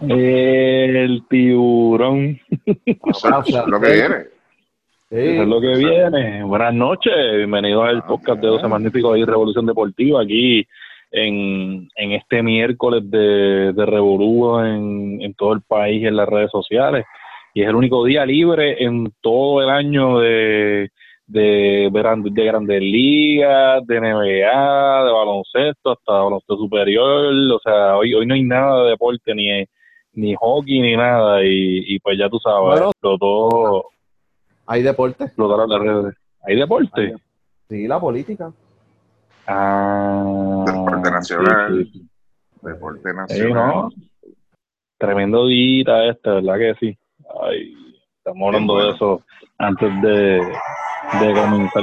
El tiburón. Es lo que viene. Eso es lo que viene. Buenas noches, bienvenidos al Ah, podcast de bien. 12 Magníficos y Revolución Deportiva aquí en, en este miércoles de, de revolú en, en todo el país y en las redes sociales. Y es el único día libre en todo el año de, de, de grandes ligas, de NBA, de baloncesto, hasta baloncesto superior. O sea, hoy, hoy no hay nada de deporte, ni, ni hockey, ni nada. Y, y pues ya tú sabes, Bueno. explotó, Hay deporte. explotaron las redes. ¿Hay deporte? Sí, la política. Ah, Deporte nacional. sí, sí. Deporte Sí, nacional. ¿no? Tremendo dita este, ¿verdad que sí? Ay, estamos hablando bueno. de eso antes de, de comenzar.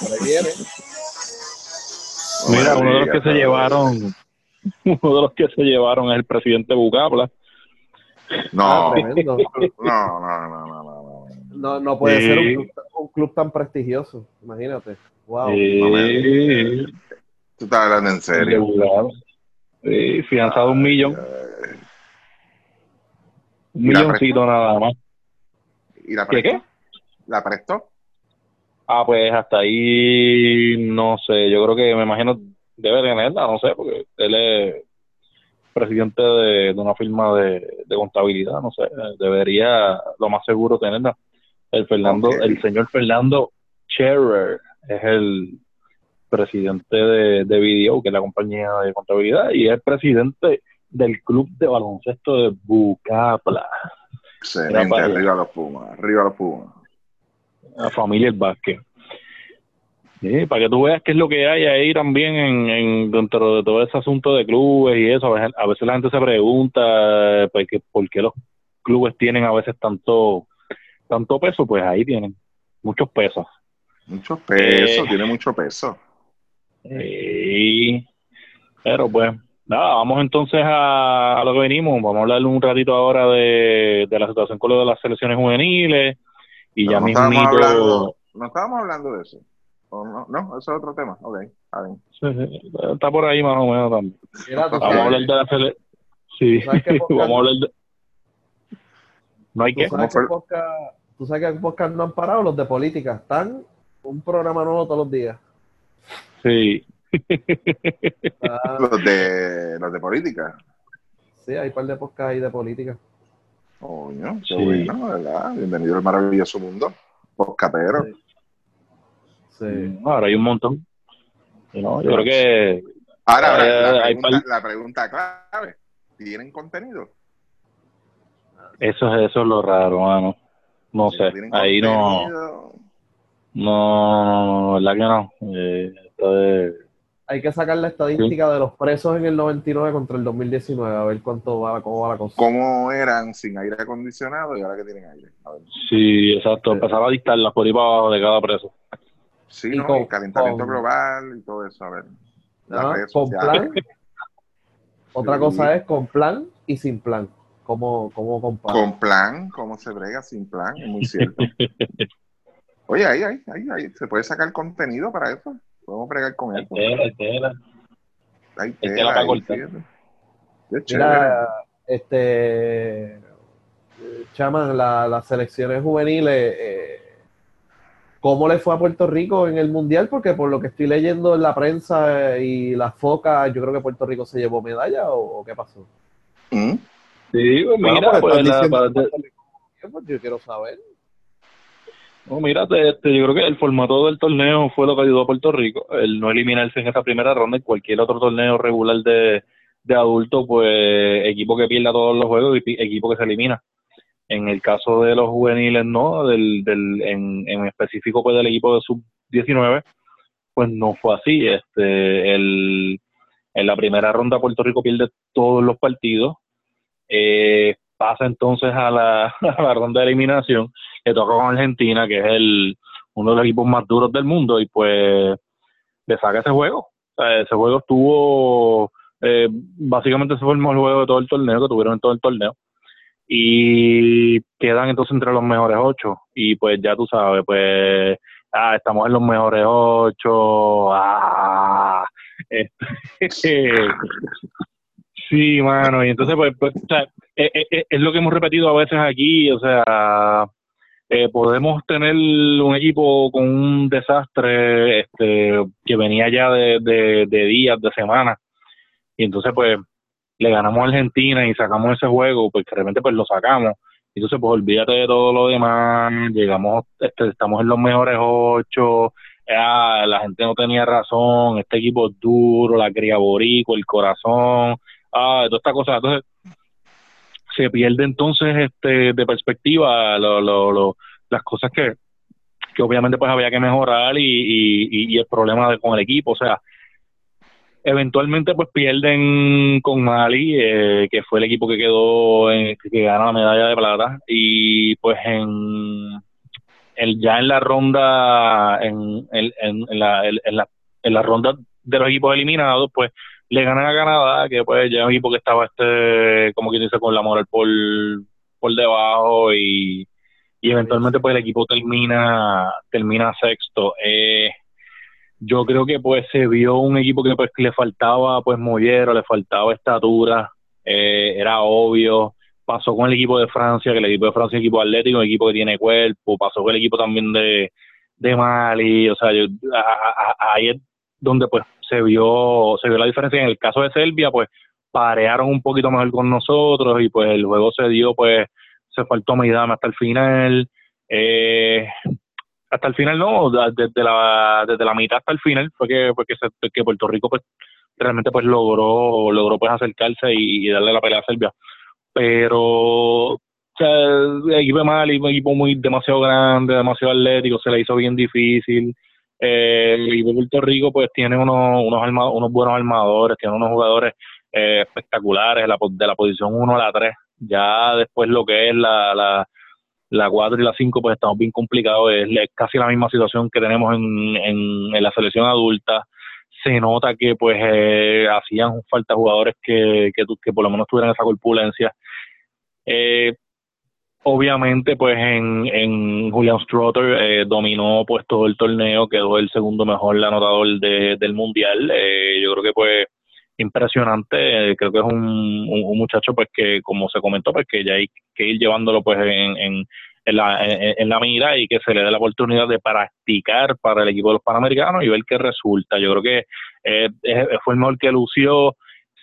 Ahí viene. Mira, uno de los que se llevaron, uno de los que se llevaron es el presidente Bucapla. No, Ah, no, tremendo. no, no, no, no, no. No, no puede Sí. ser un club, un club tan prestigioso. Imagínate. Wow. Sí, Tú estás hablando en serio. Sí, fianza de un millón, un ¿Y la milloncito nada más. ¿Y la qué? ¿La prestó? Ah, pues hasta ahí no sé, yo creo que me imagino debe tenerla, no sé, porque él es presidente de, de una firma de, de contabilidad, no sé, debería lo más seguro tenerla. El Fernando, el señor Fernando Scherer es el presidente de, de Video, que es la compañía de contabilidad, y es presidente del club de baloncesto de Bucapla, Excelente, arriba los Pumas, arriba los Pumas. la familia El Vázquez. Sí, para que tú veas qué es lo que hay ahí también en, en- dentro de todo ese asunto de clubes y eso. A veces, a veces la gente se pregunta eh, pues, que por qué los clubes tienen a veces tanto tanto peso, pues ahí tienen muchos pesos. Mucho peso, Eh. tiene mucho peso. Sí. Pero pues, nada, vamos entonces a, a lo que venimos. Vamos a hablar un ratito ahora de, de la situación con lo de las selecciones juveniles. Y Pero ya no estábamos mismito... hablando, no estábamos hablando de eso. ¿O no? no, eso es otro tema. Ok, está bien. Sí, sí, Está por ahí más o menos también. Mira. Vamos a hablar de la sele... Sí, ¿Tú sabes qué podcast- vamos a hablar de... No hay tú que... sabes que podcast- tú sabes que podcast no han parado los de política. Están un programa nuevo todos los días. Sí. Está- Los de, los de política. sí, hay un par de podcasts ahí de política. Coño, qué Sí. bueno, ¿verdad? Bienvenido al maravilloso mundo. Poscatero. Sí. Sí. Ahora hay un montón. No, yo creo que... Ahora, ahora, Eh, la, pregunta, la clave. ¿Tienen contenido? Eso es, eso es lo raro, mano. No sé, ahí no... contenido, No, no, no, verdad que no. Eh, esto es- Hay que sacar la estadística de los presos en el 99 contra el 2019, a ver cuánto va, cómo va la cosa. ¿Cómo eran sin aire acondicionado y ahora que tienen aire? A ver. Sí, exacto. Empezar a dictarlas por ahí para abajo de cada preso. Sí, ¿no? con- el calentamiento con- global y todo eso. A ver. Redes con plan. Otra Sí. cosa es con plan y sin plan. ¿Cómo, cómo compara? Con plan, ¿cómo se brega sin plan? Es muy cierto. Oye, ahí, ahí, ahí, ahí, se puede sacar contenido para eso. Podemos bregar con Hay eso. tela, hay tela. Hay hay tela tela. Qué chévere. Mira, este, eh, Chaman, la- las selecciones juveniles, eh, ¿cómo le fue a Puerto Rico en el Mundial? Porque por lo que estoy leyendo en la prensa eh, y las focas, yo creo que Puerto Rico se llevó medalla o, o qué pasó. ¿Mm? Sí, pues Bueno, mira, pues pues, la- para- pues yo quiero saber. No, mira, este, yo creo que el formato del torneo fue lo que ayudó a Puerto Rico. El no eliminarse en esa primera ronda en cualquier otro torneo regular de, de adultos, pues equipo que pierda todos los juegos y equipo que se elimina. En el caso de los juveniles, no, del, del, en, en específico pues del equipo de sub-19, pues no fue así. Este, el, en la primera ronda Puerto Rico pierde todos los partidos, eh, pasa entonces a la, ronda de eliminación que toca con Argentina, que es el uno de los equipos más duros del mundo, y pues le saca ese juego. Ese juego estuvo, eh, básicamente se fue el juego de todo el torneo, que tuvieron en todo el torneo, y quedan entonces entre los mejores ocho, y pues ya tú sabes, pues ah, estamos en los mejores ocho, ah, este, sí, mano, y entonces, pues, pues o es, e, e, es, lo que hemos repetido a veces aquí, o sea, eh, podemos tener un equipo con un desastre este, que venía ya de, de, de días, de semanas, y entonces, pues, le ganamos a Argentina y sacamos ese juego, pues realmente pues lo sacamos. Entonces, pues olvídate de todo lo demás, llegamos, este, estamos en los mejores ocho, ah, la gente no tenía razón, este equipo es duro, la cría borico, el corazón, ah, toda esta cosa. Entonces, se pierde entonces este de perspectiva lo, lo, lo, las cosas que, que obviamente pues había que mejorar y, y, y el problema de, con el equipo, o sea, eventualmente pues pierden con Mali, eh, que fue el equipo que quedó, en, que ganó la medalla de plata, y pues en el, ya en la ronda, en, en, en, la, en, la, en la ronda de los equipos eliminados, pues le ganan a Canadá, que pues ya es un equipo que estaba este, como quien dice, con la moral por, por debajo y, y eventualmente pues el equipo termina, termina sexto. Eh, yo creo que pues se vio un equipo que pues le faltaba pues mollero, le faltaba estatura, eh, era obvio, pasó con el equipo de Francia, que el equipo de Francia es un equipo atlético, un equipo que tiene cuerpo, pasó con el equipo también de, de Mali, o sea, ahí es donde pues se vio, se vio la diferencia. En el caso de Serbia, pues parearon un poquito mejor con nosotros y pues el juego se dio, pues se faltó medida hasta el final. Eh, hasta el final no, desde la, desde la mitad hasta el final fue que, fue que, Puerto Rico pues realmente pues logró, logró pues acercarse y, darle la pelea a Serbia. Pero el equipo Mali, un equipo muy demasiado grande, demasiado atlético, se le hizo bien difícil. Eh, el equipo de Puerto Rico pues tiene unos, unos, unos buenos armadores, tiene unos jugadores eh, espectaculares la, de la posición 1 a la 3. Ya después lo que es la, la la 4 y la 5 pues estamos bien complicados, es, casi la misma situación que tenemos en, en, la selección adulta, se nota que pues eh, hacían falta jugadores que, que, que, por lo menos tuvieran esa corpulencia. Eh, obviamente pues en, en Julian Strotter eh, dominó pues todo el torneo, quedó el segundo mejor anotador de, del mundial, eh, yo creo que pues impresionante. Creo que es un, un, muchacho pues que, como se comentó, pues que ya hay que ir llevándolo pues en, en, en la, en, la mira y que se le dé la oportunidad de practicar para el equipo de los Panamericanos y ver qué resulta. Yo creo que eh, fue el mejor que lució.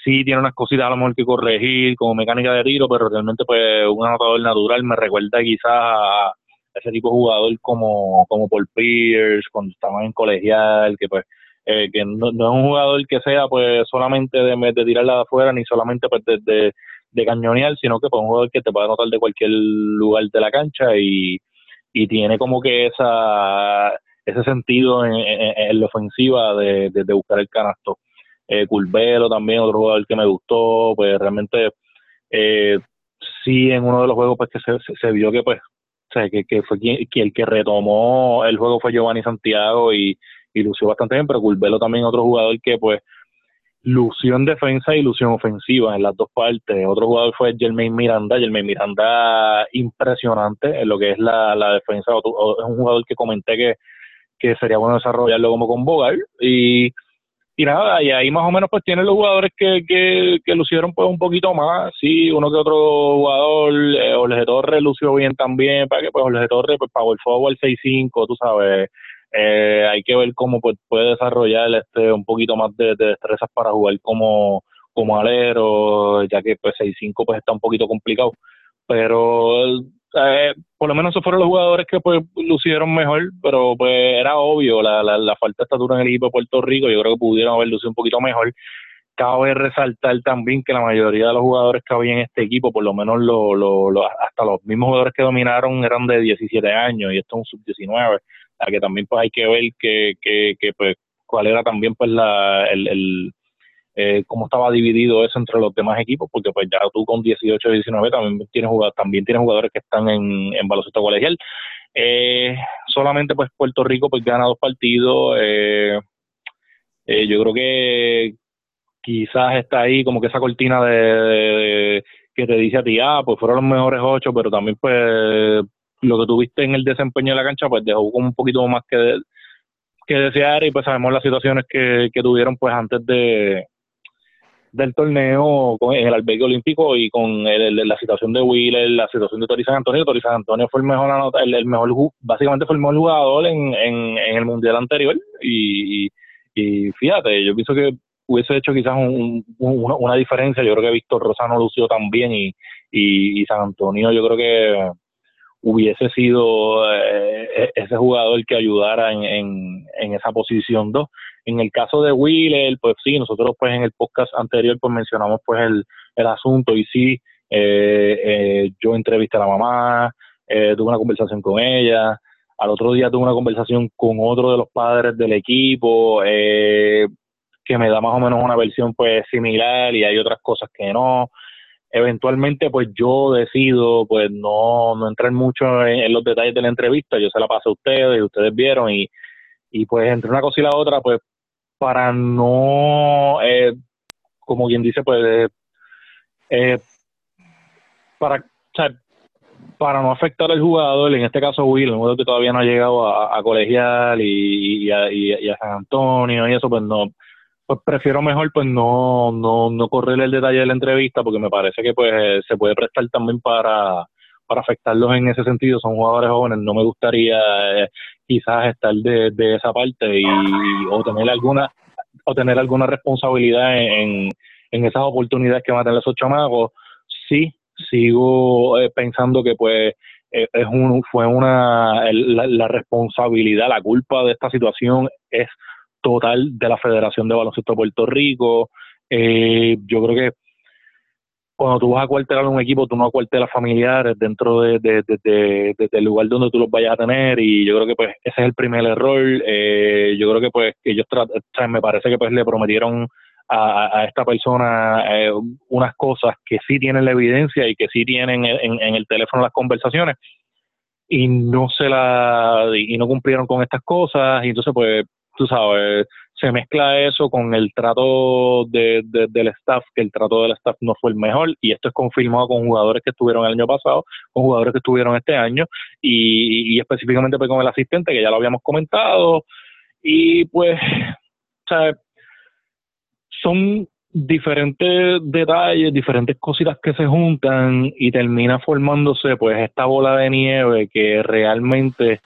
Sí tiene unas cositas a lo mejor que corregir como mecánica de tiro, pero realmente pues un anotador natural me recuerda quizás a ese tipo de jugador como, como Paul Pierce cuando estaba en colegial, que pues eh, que no, no, es un jugador que sea pues solamente de, de tirarla de afuera ni solamente pues de, de, cañonear, sino que pues un jugador que te puede anotar de cualquier lugar de la cancha y, y tiene como que esa ese sentido en, en, la ofensiva de, de, buscar el canasto. Eh, también, otro jugador que me gustó, pues realmente eh, sí en uno de los juegos pues que se, se, vio que pues o sea, que, que fue quien, que el que retomó el juego fue Giovanni Santiago y, y lució bastante bien, pero Curvelo también otro jugador que pues lució en defensa y lució en ofensiva en las dos partes. Otro jugador fue Jermaine Miranda, Jermaine Miranda impresionante en lo que es la, la defensa, es un jugador que comenté que, que sería bueno desarrollarlo como con Bogar y y nada, y ahí más o menos pues tienen los jugadores que, que, que lucieron pues un poquito más, sí, uno que otro jugador, eh, Jorge Torres lució bien también, para que pues Jorge Torres pues fuego al 6-5, tú sabes, eh, hay que ver cómo puede desarrollar este un poquito más de, destrezas para jugar como, como alero, ya que pues 6-5 pues está un poquito complicado. Pero eh, por lo menos esos fueron los jugadores que pues lucieron mejor, pero pues era obvio la, la, falta de estatura en el equipo de Puerto Rico, yo creo que pudieron haber lucido un poquito mejor. Cabe resaltar también que la mayoría de los jugadores que había en este equipo, por lo menos lo, hasta los mismos jugadores que dominaron eran de 17 años y esto es un sub-19 a que también pues hay que ver que, que, pues cuál era también pues la, el, eh, cómo estaba dividido eso entre los demás equipos, porque pues ya tú con 18 y 19 también tienes también tienes jugadores que están en, en baloncesto colegial. Eh, solamente pues Puerto Rico pues gana dos partidos. Eh, eh, yo creo que quizás está ahí como que esa cortina de, que te dice a ti, ah, pues fueron los mejores ocho, pero también pues lo que tuviste en el desempeño de la cancha, pues dejó como un poquito más que que desear y pues sabemos las situaciones que, que tuvieron pues antes de del torneo con, en el albergue olímpico y con el, la situación de Wheeler, la situación de Tori San Antonio. Tori San Antonio fue el mejor el, mejor básicamente fue el mejor jugador en, en, en el mundial anterior y, y, fíjate, yo pienso que hubiese hecho quizás un, una, diferencia. Yo creo que Víctor Rosano lució también y, y, y San Antonio yo creo que hubiese sido eh, e-, ese jugador que ayudara en, en, esa posición 2. En el caso de Wheeler, pues sí, nosotros pues en el podcast anterior pues mencionamos pues el, el asunto y sí, eh, eh, yo entrevisté a la mamá, tuve una conversación con ella, al otro día tuve una conversación con otro de los padres del equipo, que me da más o menos una versión pues similar y hay otras cosas que no eventualmente pues yo decido pues no, no entrar mucho en, los detalles de la entrevista, yo se la pasé a ustedes, y ustedes vieron y, y pues entre una cosa y la otra pues para no, eh, como quien dice pues eh, para, para no afectar al jugador, en este caso Will, un jugador que todavía no ha llegado a, colegial y, y a San Antonio y eso pues no pues prefiero mejor pues no, no, no correr el detalle de la entrevista porque me parece que pues se puede prestar también para, para afectarlos en ese sentido. Son jugadores jóvenes, no me gustaría eh, quizás estar de, de esa parte y o tener alguna o tener alguna responsabilidad en, en esas oportunidades que van a tener esos chamacos. Sí, sigo eh, pensando que pues eh, es un, fue una la, la responsabilidad, la culpa de esta situación es total de la Federación de Baloncesto de Puerto Rico. Eh, yo creo que cuando tú vas a cuartelar un equipo, tú no acuartelas familiares dentro de, del lugar donde tú los vayas a tener y yo creo que pues ese es el primer error. Eh, yo creo que pues ellos me parece que pues le prometieron a, a esta persona eh, unas cosas que sí tienen la evidencia y que sí tienen en, en el teléfono las conversaciones y no se la y no cumplieron con estas cosas y entonces pues tú sabes, se mezcla eso con el trato de, del staff, que el trato del staff no fue el mejor, y esto es confirmado con jugadores que estuvieron el año pasado, con jugadores que estuvieron este año, y, específicamente pues con el asistente, que ya lo habíamos comentado, y pues, sea, son diferentes detalles, diferentes cositas que se juntan y termina formándose pues esta bola de nieve que realmente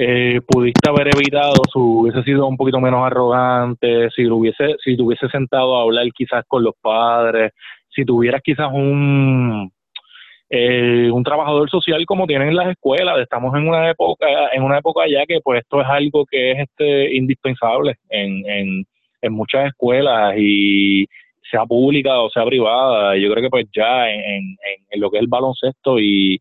eh, pudiste haber evitado, si hubiese sido un poquito menos arrogante, si lo hubiese, si te hubiese sentado a hablar quizás con los padres, si tuvieras quizás un eh, un trabajador social como tienen en las escuelas, estamos en una época, en una época ya que pues esto es algo que es este indispensable en, en, en muchas escuelas y sea pública o sea privada, yo creo que pues ya en, en lo que es el baloncesto y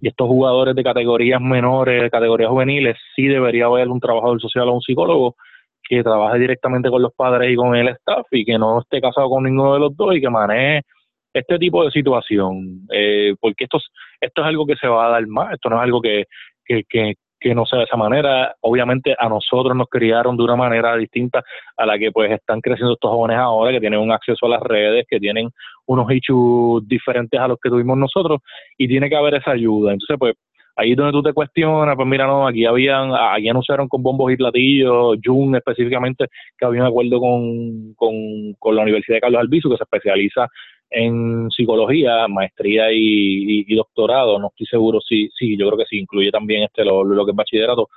y estos jugadores de categorías menores, categorías juveniles, sí debería haber un trabajador social o un psicólogo que trabaje directamente con los padres y con el staff y que no esté casado con ninguno de los dos y que maneje este tipo de situación, eh, porque esto, esto es algo que se va a dar más, esto no es algo que, que, que, que no sea de esa manera. Obviamente a nosotros nos criaron de una manera distinta a la que pues están creciendo estos jóvenes ahora, que tienen un acceso a las redes, que tienen unos issues diferentes a los que tuvimos nosotros y tiene que haber esa ayuda. Entonces pues ahí donde tú te cuestionas, pues mira, no, aquí habían, aquí anunciaron con bombos y platillos, Jun específicamente, que había un acuerdo con, con, con la Universidad de Carlos Albizu, que se especializa en psicología, maestría y, doctorado, no estoy seguro si, sí, yo creo que sí, incluye también este lo, lo que es bachillerato,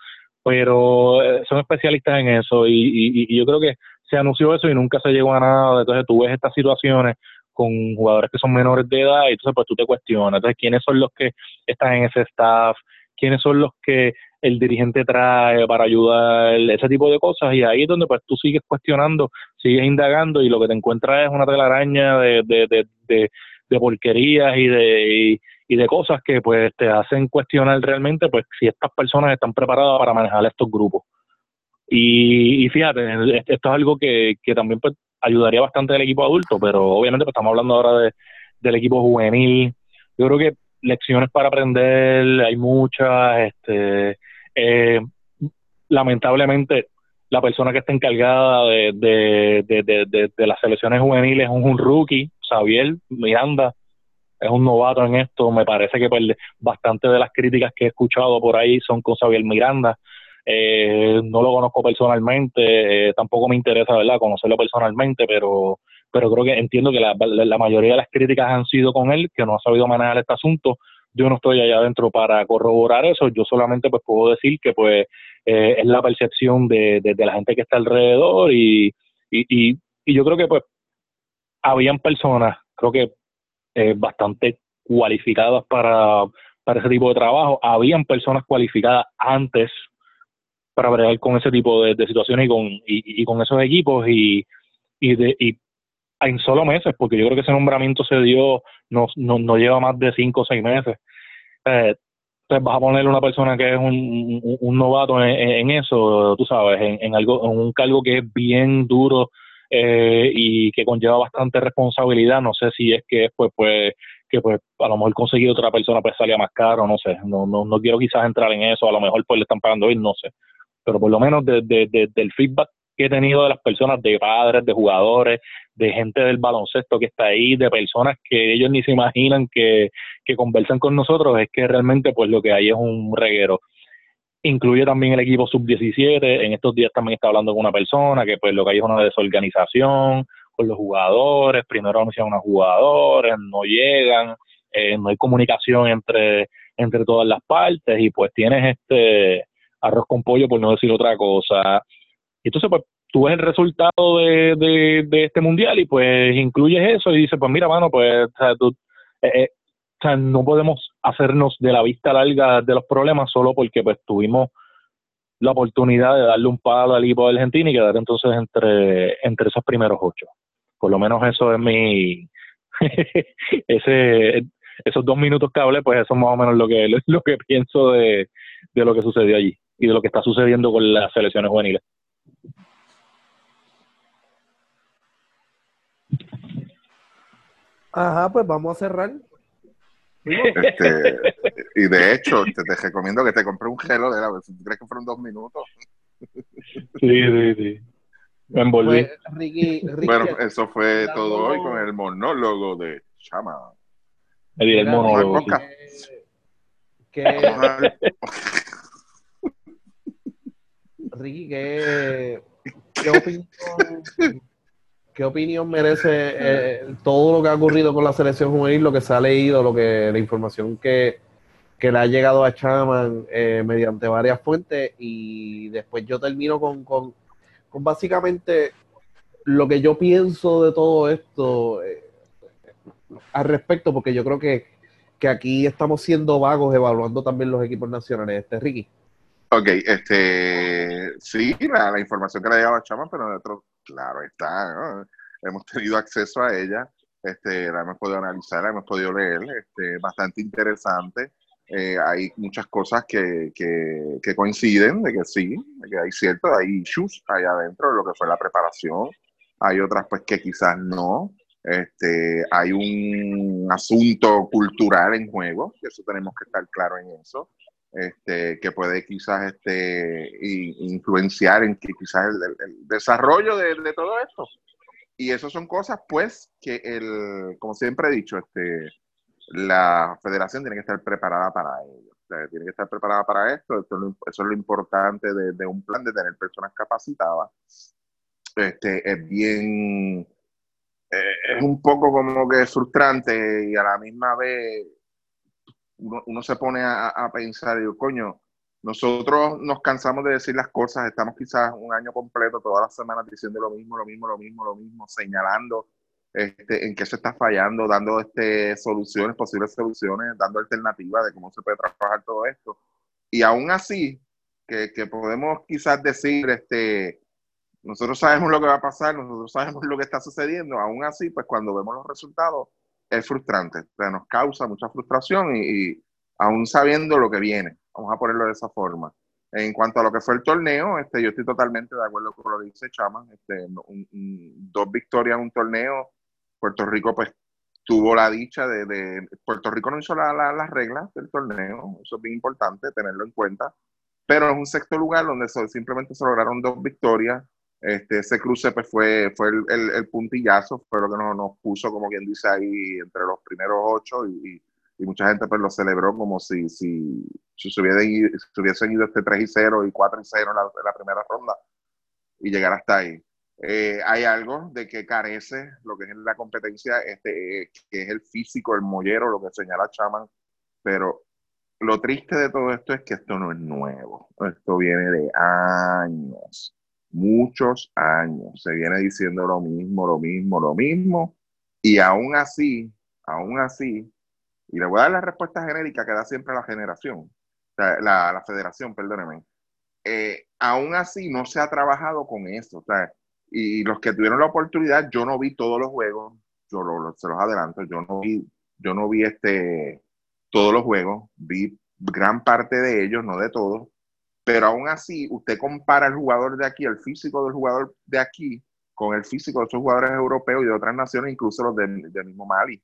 pero eh, son especialistas en eso y, y, yo creo que se anunció eso y nunca se llegó a nada, entonces tú ves estas situaciones con jugadores que son menores de edad y entonces pues tú te cuestionas, entonces quiénes son los que están en ese staff, quiénes son los que el dirigente trae para ayudar, ese tipo de cosas, y ahí es donde pues tú sigues cuestionando, sigues indagando y lo que te encuentras es una telaraña de, de, de, de, porquerías y de, y, de cosas que pues te hacen cuestionar realmente pues si estas personas están preparadas para manejar estos grupos. Y, y fíjate, esto es algo que, que también pues ayudaría bastante al equipo adulto, pero obviamente pues estamos hablando ahora de, del equipo juvenil. Yo creo que lecciones para aprender hay muchas, este eh, lamentablemente, la persona que está encargada de, de, las selecciones juveniles es un, rookie, Xavier Miranda, es un novato en esto. Me parece que pues, bastante de las críticas que he escuchado por ahí son con Xavier Miranda. Eh, no lo conozco personalmente, eh, tampoco me interesa, ¿verdad?, conocerlo personalmente, pero pero creo que entiendo que la, la, mayoría de las críticas han sido con él, que no ha sabido manejar este asunto. Yo no estoy allá adentro para corroborar eso, yo solamente pues puedo decir que pues eh, es la percepción de, de, la gente que está alrededor y, y, y, y yo creo que pues habían personas, creo que eh, bastante cualificadas para, para ese tipo de trabajo. Habían personas cualificadas antes para bregar con ese tipo de, situaciones y con, y, con esos equipos y, y, de, y en solo meses, porque yo creo que ese nombramiento se dio, no, no, no lleva más de cinco o seis meses. Eh, entonces vas a ponerle una persona que es un, un, novato en, eso, tú sabes, en, en, algo, en un cargo que es bien duro eh, y que conlleva bastante responsabilidad. No sé si es que pues, pues que pues a lo mejor conseguir otra persona pues salía más caro, no sé. No, no, no quiero quizás entrar en eso, a lo mejor pues le están pagando hoy, no sé. Pero por lo menos de, del feedback que he tenido de las personas, de padres, de jugadores, de gente del baloncesto que está ahí, de personas que ellos ni se imaginan que, que conversan con nosotros, es que realmente pues lo que hay es un reguero incluye también el equipo sub-17. En estos días también está hablando con una persona que pues lo que hay es una desorganización con los jugadores. Primero anuncian unos jugadores, no llegan, eh, no hay comunicación entre, entre todas las partes y pues tienes este arroz con pollo por no decir otra cosa. Y entonces pues tú ves el resultado de, de, este mundial y pues incluyes eso y dices pues mira mano pues eh, eh no podemos hacernos de la vista larga de los problemas solo porque pues tuvimos la oportunidad de darle un palo al equipo de Argentina y quedar entonces entre, entre esos primeros ocho. Por lo menos eso es mi... ese esos dos minutos que hablé, pues eso es más o menos lo que, lo que pienso de, de lo que sucedió allí y de lo que está sucediendo con las selecciones juveniles. Ajá, pues vamos a cerrar. Este, y de hecho, te, te, recomiendo que te compre un gelo de la vez. ¿Crees que fueron dos minutos? Sí, sí, sí. Me envolví. Pues, bueno, eso fue todo hoy con el monólogo de Chama. El, monólogo. Que, Ricky, ¿qué, qué opinión ¿Qué opinión merece eh, todo lo que ha ocurrido con la selección juvenil, lo que se ha leído, lo que la información que, le ha llegado a Chaman eh, mediante varias fuentes? Y después yo termino con, con, básicamente lo que yo pienso de todo esto eh, al respecto, porque yo creo que, aquí estamos siendo vagos evaluando también los equipos nacionales. Este, Ricky. Ok, este, sí, la, información que le ha llegado a Chaman, pero de otro claro está, hemos tenido acceso a ella, este, la hemos podido analizar, la hemos podido leer, este, bastante interesante. Eh, hay muchas cosas que, que, coinciden, de que sí, de que hay cierto, hay issues ahí adentro de lo que fue la preparación, hay otras pues que quizás no, este, hay un asunto cultural en juego, y eso tenemos que estar claro en eso este, que puede quizás este, influenciar en que quizás el, desarrollo de, todo esto. Y eso son cosas, pues, que el, como siempre he dicho, este, la federación tiene que estar preparada para ello. tiene que estar preparada para esto. eso es lo importante de, un plan de tener personas capacitadas. Este, es bien, eh, es un poco como que frustrante y a la misma vez uno, se pone a, pensar, digo, coño, nosotros nos cansamos de decir las cosas, estamos quizás un año completo, todas las semanas diciendo lo mismo, lo mismo, lo mismo, lo mismo, señalando este, en qué se está fallando, dando este, soluciones, posibles soluciones, dando alternativas de cómo se puede trabajar todo esto. Y aún así, que, que podemos quizás decir, este, nosotros sabemos lo que va a pasar, nosotros sabemos lo que está sucediendo, aún así, pues cuando vemos los resultados, es frustrante, o nos causa mucha frustración y, aún sabiendo lo que viene, vamos a ponerlo de esa forma. En cuanto a lo que fue el torneo, este, yo estoy totalmente de acuerdo con lo que dice Chama, este, dos victorias en un torneo, Puerto Rico pues tuvo la dicha de, Puerto Rico no hizo las reglas del torneo, eso es bien importante tenerlo en cuenta, pero es un sexto lugar donde simplemente se lograron dos victorias, este, ese cruce pues, fue, fue el, el, puntillazo, fue lo que nos, nos, puso, como quien dice ahí, entre los primeros ocho y, y mucha gente pues lo celebró como si, si, se hubiesen ido, si hubiesen ido este 3 y 0 y 4 y 0 en la, primera ronda y llegar hasta ahí. Eh, hay algo de que carece lo que es la competencia, este, que es el físico, el mollero, lo que señala Chaman, pero lo triste de todo esto es que esto no es nuevo, esto viene de años, muchos años, se viene diciendo lo mismo, lo mismo, lo mismo, y aún así, aún así, y le voy a dar la respuesta genérica que da siempre la generación, la, la federación, perdóneme, eh, aún así no se ha trabajado con eso, sea, y los que tuvieron la oportunidad, yo no vi todos los juegos, yo lo, se los adelanto, yo no vi, yo no vi este, todos los juegos, vi gran parte de ellos, no de todos, pero aún así usted compara el jugador de aquí, el físico del jugador de aquí, con el físico de esos jugadores europeos y de otras naciones, incluso los del, mismo Mali.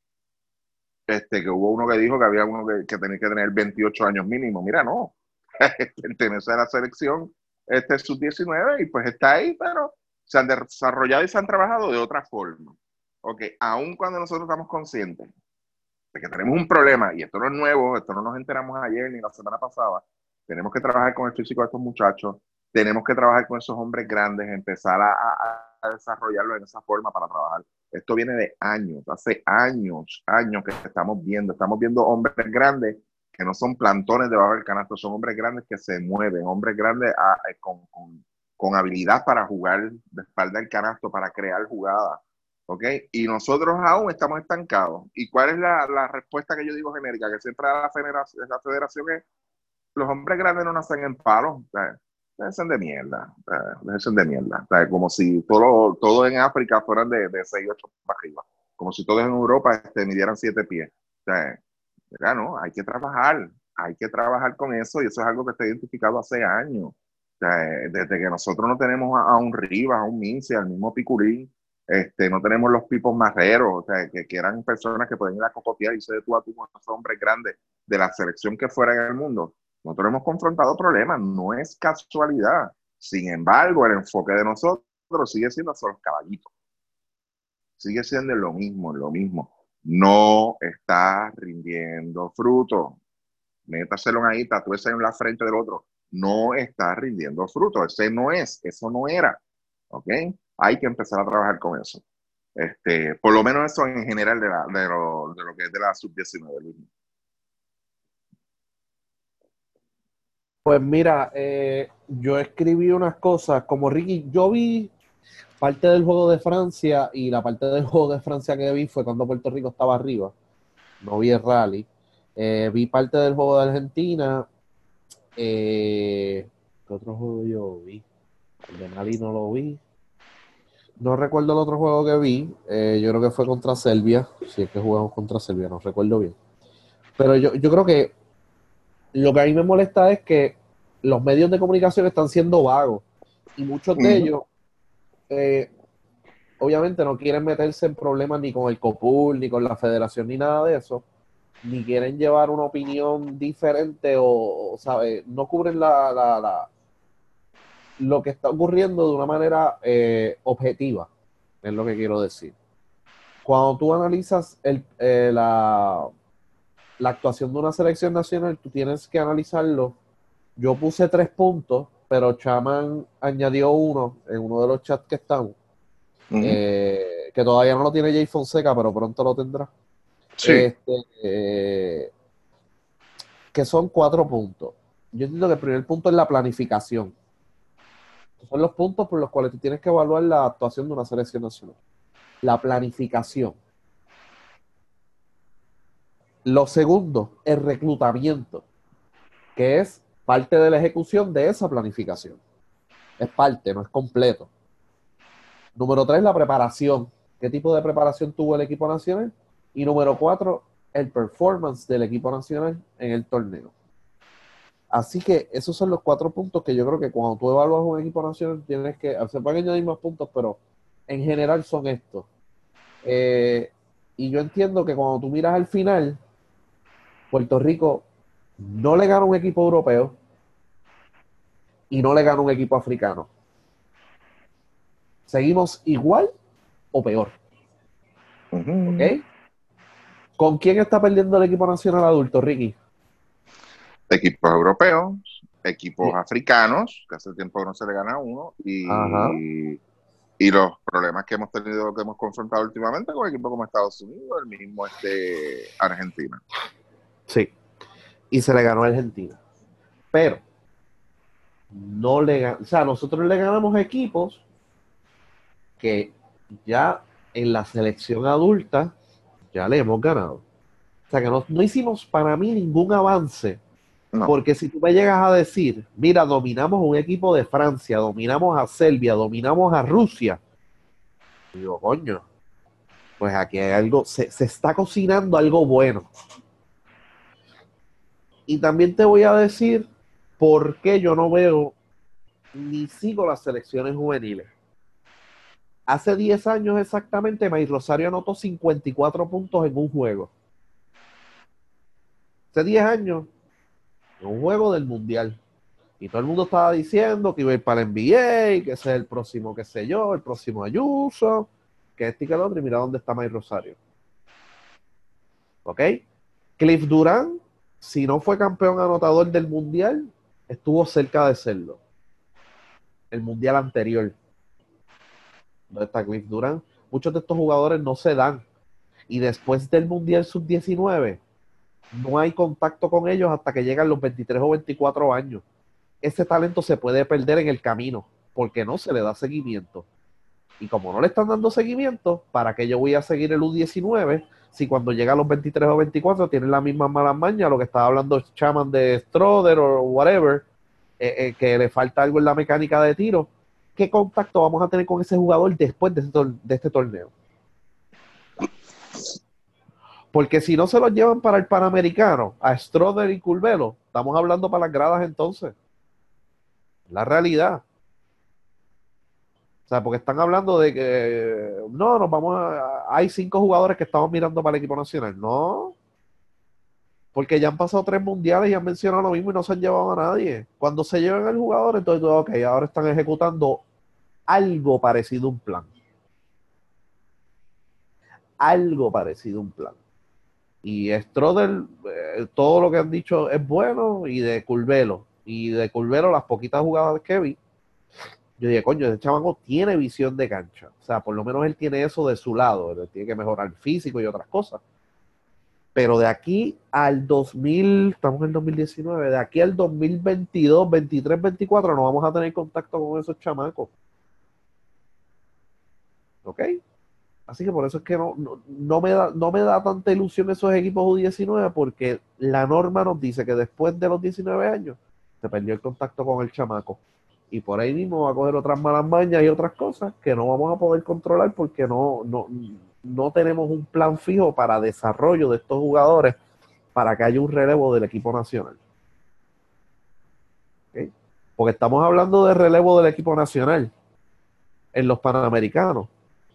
Este, que hubo uno que dijo que había uno que, tenía que tener 28 años mínimo. Mira, no, pertenece a la selección este sub-19 y pues está ahí, pero se han desarrollado y se han trabajado de otra forma. Ok, aun cuando nosotros estamos conscientes de que tenemos un problema, y esto no es nuevo, esto no nos enteramos ayer ni la semana pasada, tenemos que trabajar con el físico de estos muchachos, tenemos que trabajar con esos hombres grandes, empezar a, desarrollarlo en esa forma para trabajar. Esto viene de años, hace años, años que estamos viendo, estamos viendo hombres grandes que no son plantones debajo del canasto, son hombres grandes que se mueven, hombres grandes ah, eh, con, habilidad para jugar de espalda del canasto, para crear jugadas. ¿Ok? Y nosotros aún estamos estancados. ¿Y cuál es la, respuesta que yo digo genérica? Que siempre da la federación es, los hombres grandes no nacen en palos. Dejen de mierda. Dejen de mierda. Como si todo, todo en África fueran de, de 6, 8 para arriba. Como si todos en Europa este, midieran 7 pies. No, hay que trabajar. Hay que trabajar con eso y eso es algo que está identificado hace años. Eh, desde que nosotros no tenemos a, un Rivas, a un Mince, al mismo Picurín, este, no tenemos los pipos marreros, o sea, que, que, eran personas que pueden ir a cocotear y se tú a tú con esos hombres grandes de la selección que fuera en el mundo. Nosotros hemos confrontado problemas, no es casualidad. Sin embargo, el enfoque de nosotros sigue siendo solo los caballitos. Sigue siendo lo mismo, lo mismo. No está rindiendo fruto. Métaselo ahí, tatúese en la frente del otro no está rindiendo fruto. Ese no es, eso no era. ¿Ok? Hay que empezar a trabajar con eso. Este, por lo menos eso en general de, de, lo, de lo, que es de la sub-19. Pues mira, eh, yo escribí unas cosas, como Ricky, yo vi parte del juego de Francia y la parte del juego de Francia que vi fue cuando Puerto Rico estaba arriba. No vi el rally. Eh, vi parte del juego de Argentina eh, ¿Qué otro juego yo vi? El de Mali no lo vi. No recuerdo el otro juego que vi. Yo creo que fue contra Serbia. Si es que jugamos contra Serbia, no recuerdo bien. Pero yo, yo creo que lo que a mí me molesta es que los medios de comunicación están siendo vagos. Y muchos de ellos, eh, obviamente, no quieren meterse en problemas ni con el COPUL, ni con la federación, ni nada de eso ni quieren llevar una opinión diferente o, ¿sabe? No cubren la, la, la, lo que está ocurriendo de una manera eh, objetiva, es lo que quiero decir. Cuando tú analizas el, eh, la, la actuación de una selección nacional, tú tienes que analizarlo. Yo puse tres puntos, pero Chaman añadió uno en uno de los chats que están, eh, que todavía no lo tiene Jay Fonseca, pero pronto lo tendrá. Este, eh, que son cuatro puntos. Yo entiendo que el primer punto es la planificación. son los puntos por los cuales tú tienes que evaluar la actuación de una selección nacional. La planificación. Lo segundo, el reclutamiento, que es parte de la ejecución de esa planificación. Es parte, no es completo. Número tres, la preparación. ¿Qué tipo de preparación tuvo el equipo nacional? Y número cuatro, el performance del equipo nacional en el torneo. Así que esos son los cuatro puntos que yo creo que cuando tú evalúas un equipo nacional tienes que, se pueden añadir más puntos, pero en general son estos. Eh, y yo entiendo que cuando tú miras al final, Puerto Rico no le gana un equipo europeo y no le gana un equipo africano. Seguimos igual o peor. ¿Ok? ¿Con quién está perdiendo el equipo nacional adulto, Ricky? Equipos europeos, equipos africanos, que hace tiempo que no se le gana a uno, y, y los problemas que hemos tenido, que hemos confrontado últimamente con equipos como Estados Unidos, el mismo este Argentina. Sí, y se le ganó a Argentina. Pero no le o sea, nosotros le ganamos equipos que ya en la selección adulta ya le hemos ganado. O sea que no, hicimos para mí ningún avance. Porque si tú me llegas a decir, mira, dominamos un equipo de Francia, dominamos a Serbia, dominamos a Rusia, digo, coño, pues aquí hay algo, se, se está cocinando algo bueno. Y también te voy a decir por qué yo no veo ni sigo las selecciones juveniles. Hace 10 años exactamente, May Rosario anotó 54 puntos en un juego. Hace 10 años, en un juego del Mundial. Y todo el mundo estaba diciendo que iba a ir para el NBA, que ese es el próximo, qué sé yo, el próximo Ayuso, que este y que el otro, y mira dónde está May Rosario. ¿Ok? Cliff Durán, si no fue campeón anotador del Mundial, estuvo cerca de serlo. El Mundial anterior. ¿Dónde está Cliff Durán? Muchos de estos jugadores no se dan. Y después del Mundial Sub-19, no hay contacto con ellos hasta que llegan los 23 o 24 años. Ese talento se puede perder en el camino porque no se le da seguimiento. Y como no le están dando seguimiento, ¿para qué yo voy a seguir el U19 si cuando llega a los 23 o 24 tienen la misma mala maña, lo que estaba hablando Chaman de Stroder o whatever, eh, eh, que le falta algo en la mecánica de tiro? ¿Qué contacto vamos a tener con ese jugador después de este, de este torneo? Porque si no se los llevan para el Panamericano, a Stroder y Curvelo, estamos hablando para las gradas entonces. La realidad. O sea, porque están hablando de que no, nos vamos a. Hay cinco jugadores que estamos mirando para el equipo nacional. No. Porque ya han pasado tres mundiales y han mencionado lo mismo y no se han llevado a nadie. Cuando se llevan al jugador, entonces, ok, ahora están ejecutando algo parecido a un plan. Algo parecido a un plan. Y Stroder, eh, todo lo que han dicho es bueno, y de Curvelo. Y de Curvelo, las poquitas jugadas que vi, yo dije, coño, ese chamaco tiene visión de cancha. O sea, por lo menos él tiene eso de su lado. tiene que mejorar el físico y otras cosas. Pero de aquí al 2000, estamos en el 2019, de aquí al 2022, 23, 24, no vamos a tener contacto con esos chamacos. ¿Ok? Así que por eso es que no, no, me da, no me da tanta ilusión esos equipos U19 porque la norma nos dice que después de los 19 años se perdió el contacto con el chamaco. Y por ahí mismo va a coger otras malas mañas y otras cosas que no vamos a poder controlar porque no, no, no tenemos un plan fijo para desarrollo de estos jugadores para que haya un relevo del equipo nacional. Porque estamos hablando de relevo del equipo nacional en los Panamericanos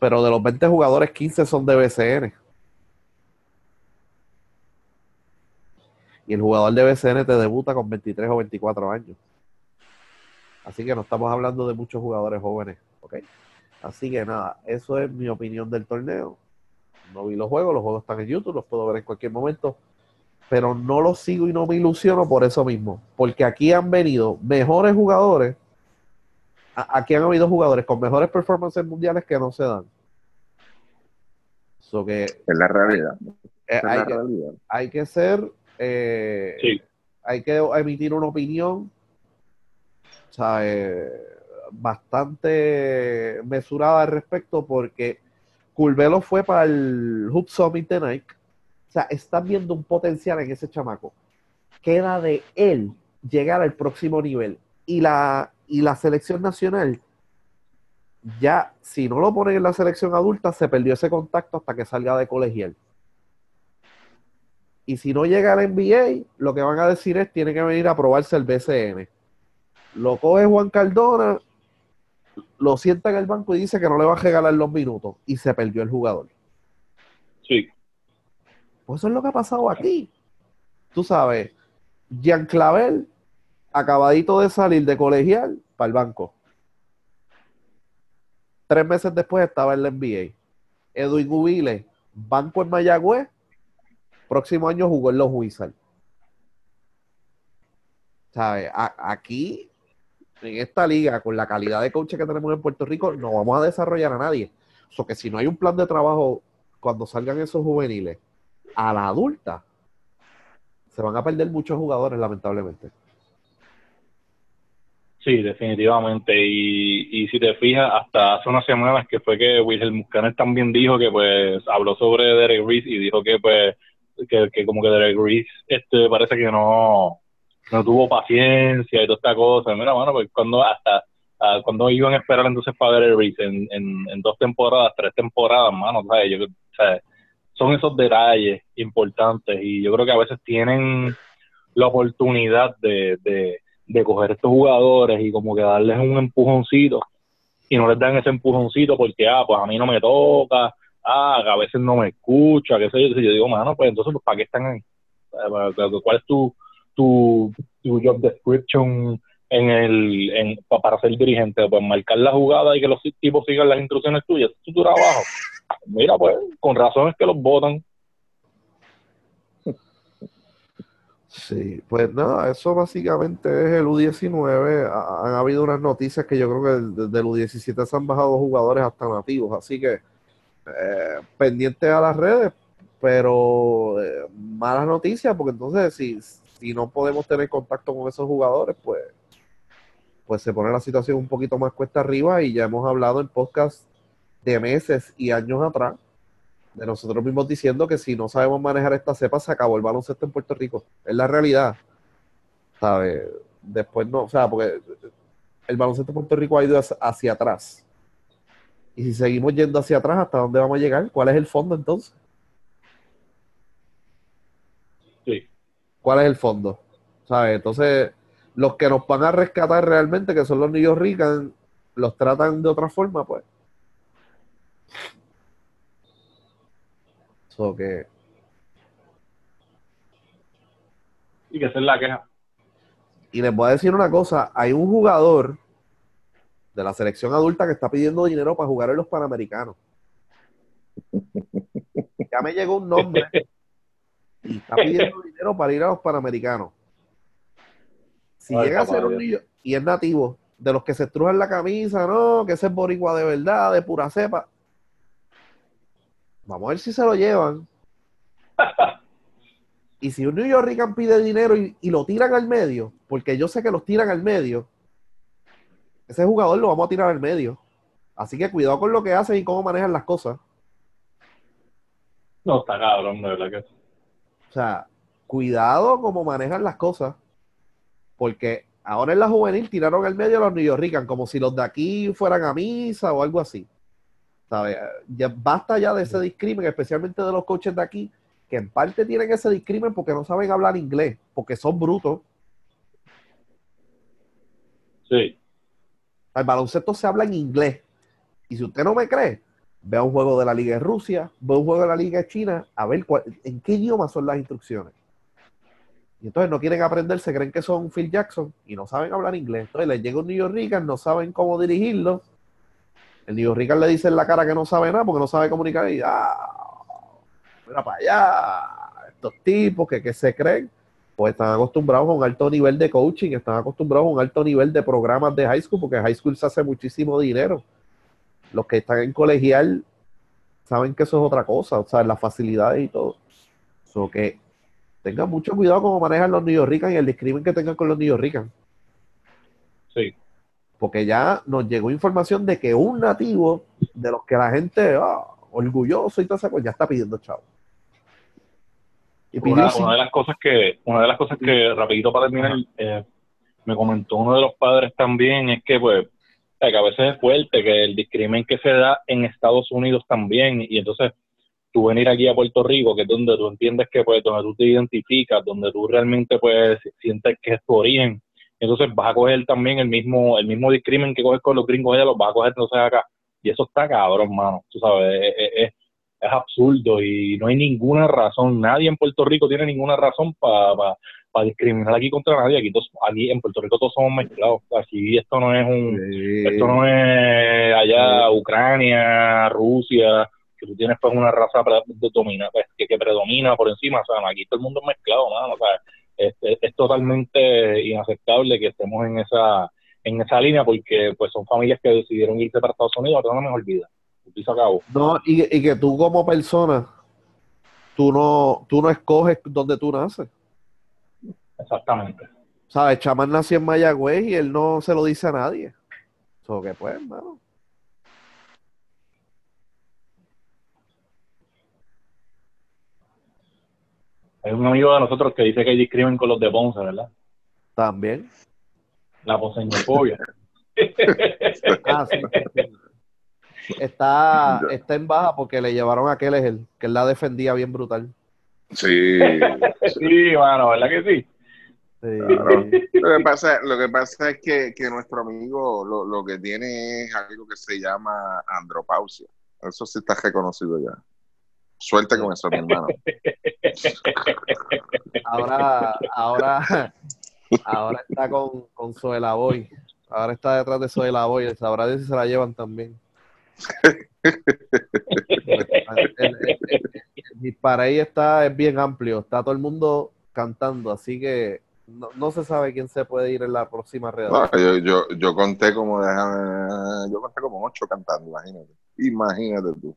pero de los 20 jugadores, 15 son de BCN. Y el jugador de BCN te debuta con 23 o 24 años. Así que no estamos hablando de muchos jugadores jóvenes, ¿ok? Así que nada, eso es mi opinión del torneo. No vi los juegos, los juegos están en YouTube, los puedo ver en cualquier momento, pero no los sigo y no me ilusiono por eso mismo, porque aquí han venido mejores jugadores aquí han habido jugadores con mejores performances mundiales que no se dan. que, es la realidad. Eh, hay, que, hay, que, ser, eh, hay que emitir una opinión bastante mesurada al respecto porque Curvelo fue para el Hub Summit de Nike. O sea, están viendo un potencial en ese chamaco. Queda de él llegar al próximo nivel. Y la, y la selección nacional, ya si no lo ponen en la selección adulta, se perdió ese contacto hasta que salga de colegial. Y si no llega al NBA, lo que van a decir es tiene que venir a probarse el BCN. Lo coge Juan Cardona, lo sienta en el banco y dice que no le va a regalar los minutos. Y se perdió el jugador. Sí. Pues eso es lo que ha pasado aquí. Tú sabes, Jean Clavel acabadito de salir de colegial para el banco. Tres meses después estaba en la NBA. Edwin Gubile, banco en Mayagüez, próximo año jugó en los Wizards. ¿Sabes? aquí, en esta liga, con la calidad de coach que tenemos en Puerto Rico, no vamos a desarrollar a nadie. O so que si no hay un plan de trabajo cuando salgan esos juveniles a la adulta, se van a perder muchos jugadores, lamentablemente. Sí, definitivamente. Y, y si te fijas, hasta hace unas semanas que fue que Wilhelm Muscaner también dijo que pues habló sobre Derek Reese y dijo que pues que, como que Derek Reese este parece que no no tuvo paciencia y toda esta cosa. Mira, bueno, pues cuando hasta cuando iban a esperar entonces para Derek Reese en, en, dos temporadas, tres temporadas, mano, ¿sabes? Yo, son esos detalles importantes y yo creo que a veces tienen la oportunidad de, de de coger estos jugadores y como que darles un empujoncito y no les dan ese empujoncito porque, ah, pues a mí no me toca, ah, a veces no me escucha, qué sé yo. Yo digo, mano, pues entonces, ¿para qué están ahí? ¿Cuál es tu, tu, tu job description en el, en, para ser dirigente? Pues marcar la jugada y que los tipos sigan las instrucciones tuyas. es tu trabajo. Mira, pues, con razón es que los votan. Sí, pues nada, eso básicamente es el U19. Han habido unas noticias que yo creo que del U17 se han bajado jugadores hasta nativos, así que eh, pendiente a las redes, pero eh, malas noticias, porque entonces si, si no podemos tener contacto con esos jugadores, pues, pues se pone la situación un poquito más cuesta arriba y ya hemos hablado en podcast de meses y años atrás de nosotros mismos diciendo que si no sabemos manejar esta cepa, se acabó el baloncesto en Puerto Rico. Es la realidad. ¿Sabes? Después no, o sea, porque el baloncesto en Puerto Rico ha ido hacia atrás. Y si seguimos yendo hacia atrás, ¿hasta dónde vamos a llegar? ¿Cuál es el fondo entonces? Sí. ¿Cuál es el fondo? ¿Sabes? Entonces, los que nos van a rescatar realmente, que son los niños ricos, los tratan de otra forma, pues que... Y que esa es la queja. Y les voy a decir una cosa, hay un jugador de la selección adulta que está pidiendo dinero para jugar en los Panamericanos. Ya me llegó un nombre y está pidiendo dinero para ir a los Panamericanos. Si llega a ser un niño y es nativo, de los que se estrujan la camisa, no, que ese es boricua de verdad, de pura cepa, Vamos a ver si se lo llevan. y si un New York pide dinero y, lo tiran al medio, porque yo sé que los tiran al medio, ese jugador lo vamos a tirar al medio. Así que cuidado con lo que hacen y cómo manejan las cosas. No, está cabrón, de verdad que. O sea, cuidado cómo manejan las cosas. Porque ahora en la juvenil tiraron al medio a los New York como si los de aquí fueran a misa o algo así. Ya basta ya de ese discrimen, especialmente de los coaches de aquí, que en parte tienen ese discrimen porque no saben hablar inglés, porque son brutos. Sí. El baloncesto se habla en inglés. Y si usted no me cree, vea un juego de la Liga de Rusia, vea un juego de la Liga de China, a ver en qué idioma son las instrucciones. Y entonces no quieren aprender, se creen que son Phil Jackson y no saben hablar inglés. Entonces les llega un New York, no saben cómo dirigirlo el New Ricard le dice en la cara que no sabe nada porque no sabe comunicar y ah, mira para allá, estos tipos que, se creen, pues están acostumbrados a un alto nivel de coaching, están acostumbrados a un alto nivel de programas de high school, porque high school se hace muchísimo dinero. Los que están en colegial saben que eso es otra cosa, o sea, las facilidades y todo. So que tengan mucho cuidado como manejan los New York y el discrimen que tengan con los New York Sí porque ya nos llegó información de que un nativo de los que la gente ah, orgulloso y todo eso, ya está pidiendo chavo. Y una, de las cosas que, una de las cosas que, rapidito para terminar, eh, me comentó uno de los padres también, es que pues, que a veces es fuerte, que el discrimen que se da en Estados Unidos también, y entonces tú venir aquí a Puerto Rico, que es donde tú entiendes que pues, donde tú te identificas, donde tú realmente pues sientes que es tu origen, entonces vas a coger también el mismo el mismo discrimen que coges con los gringos allá, los vas a coger entonces acá. Y eso está cabrón, mano. Tú sabes, es, absurdo y no hay ninguna razón. Nadie en Puerto Rico tiene ninguna razón para discriminar aquí contra nadie. Aquí, todos, aquí en Puerto Rico todos somos mezclados. Aquí esto no es un. Esto no es allá Ucrania, Rusia. que tú tienes pues una raza domina, pues, que, que, predomina por encima, o sea, aquí todo el mundo es mezclado, mano, o sea, es, es, totalmente inaceptable que estemos en esa en esa línea porque pues son familias que decidieron irse para Estados Unidos a tener una mejor vida. Y No, y, y que tú como persona, tú no, tú no escoges dónde tú naces. Exactamente. ¿Sabes? Chamán nació en Mayagüez y él no se lo dice a nadie. Eso que pues, hermano. Hay un amigo de nosotros que dice que hay discrimen con los de Ponce, ¿verdad? También. La ponceñofobia. ah, sí, Está, está en baja porque le llevaron a aquel el que él la defendía bien brutal. Sí. sí, mano, ¿verdad que sí? Lo, que pasa, lo que pasa es que, que nuestro amigo lo, lo, que tiene es algo que se llama andropausia. Eso sí está reconocido ya. Suerte con eso, mi hermano. Ahora, ahora, ahora está con, con Zoela Boy. Ahora está detrás de Zoela Boy. Sabrá si se la llevan también. el, el, está es bien amplio. Está todo el mundo cantando, así que no, no, se sabe quién se puede ir en la próxima red. yo, yo, yo, conté como yo conté como ocho cantando, imagínate. Imagínate tú.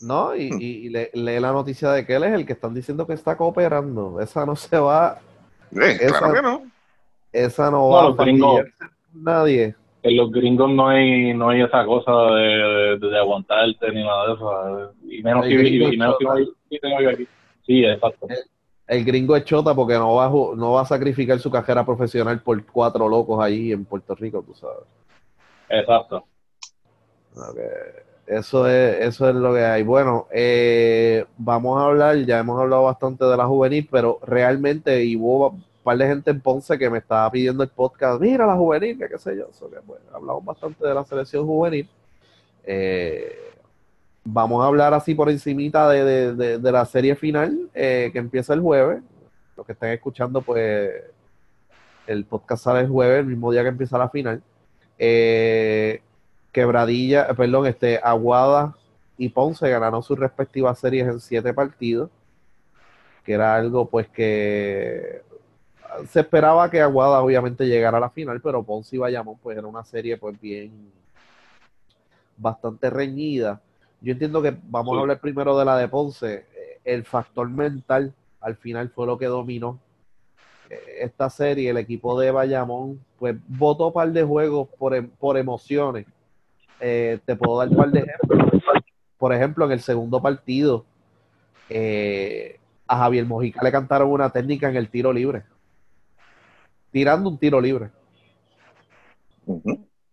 No, y, y, lee, la noticia de que él es el que están diciendo que está cooperando. Esa no se va. Eh, esa, claro que no. Esa no, va a nadie. En los gringos no hay no hay esa cosa de, de, aguantarte ni nada de eso. Y menos que, y, menos que aquí. Sí, exacto el gringo es chota porque no va, a, no va a sacrificar su carrera profesional por cuatro locos ahí en Puerto Rico, tú sabes. Exacto. Eso es, eso es lo que hay. Bueno, eh, vamos a hablar, ya hemos hablado bastante de la juvenil, pero realmente y hubo un par de gente en Ponce que me estaba pidiendo el podcast, mira la juvenil, que qué sé yo. So que, hablamos bastante de la selección juvenil. Eh, Vamos a hablar así por encimita de, la serie final eh, que empieza el jueves. Los que estén escuchando, pues el podcast sale el jueves, el mismo día que empieza la final. Eh, Quebradilla, eh, perdón, este, Aguada y Ponce ganaron sus respectivas series en siete partidos, que era algo pues que se esperaba que Aguada obviamente llegara a la final, pero Ponce y Bayamón pues era una serie pues bien bastante reñida. Yo entiendo que vamos a hablar primero de la de Ponce. El factor mental al final fue lo que dominó eh, esta serie. El equipo de Bayamón, pues votó un par de juegos por, em, por emociones. Eh, te puedo dar un par de ejemplos. Por ejemplo, en el segundo partido, eh, a Javier Mojica le cantaron una técnica en el tiro libre. Tirando un tiro libre.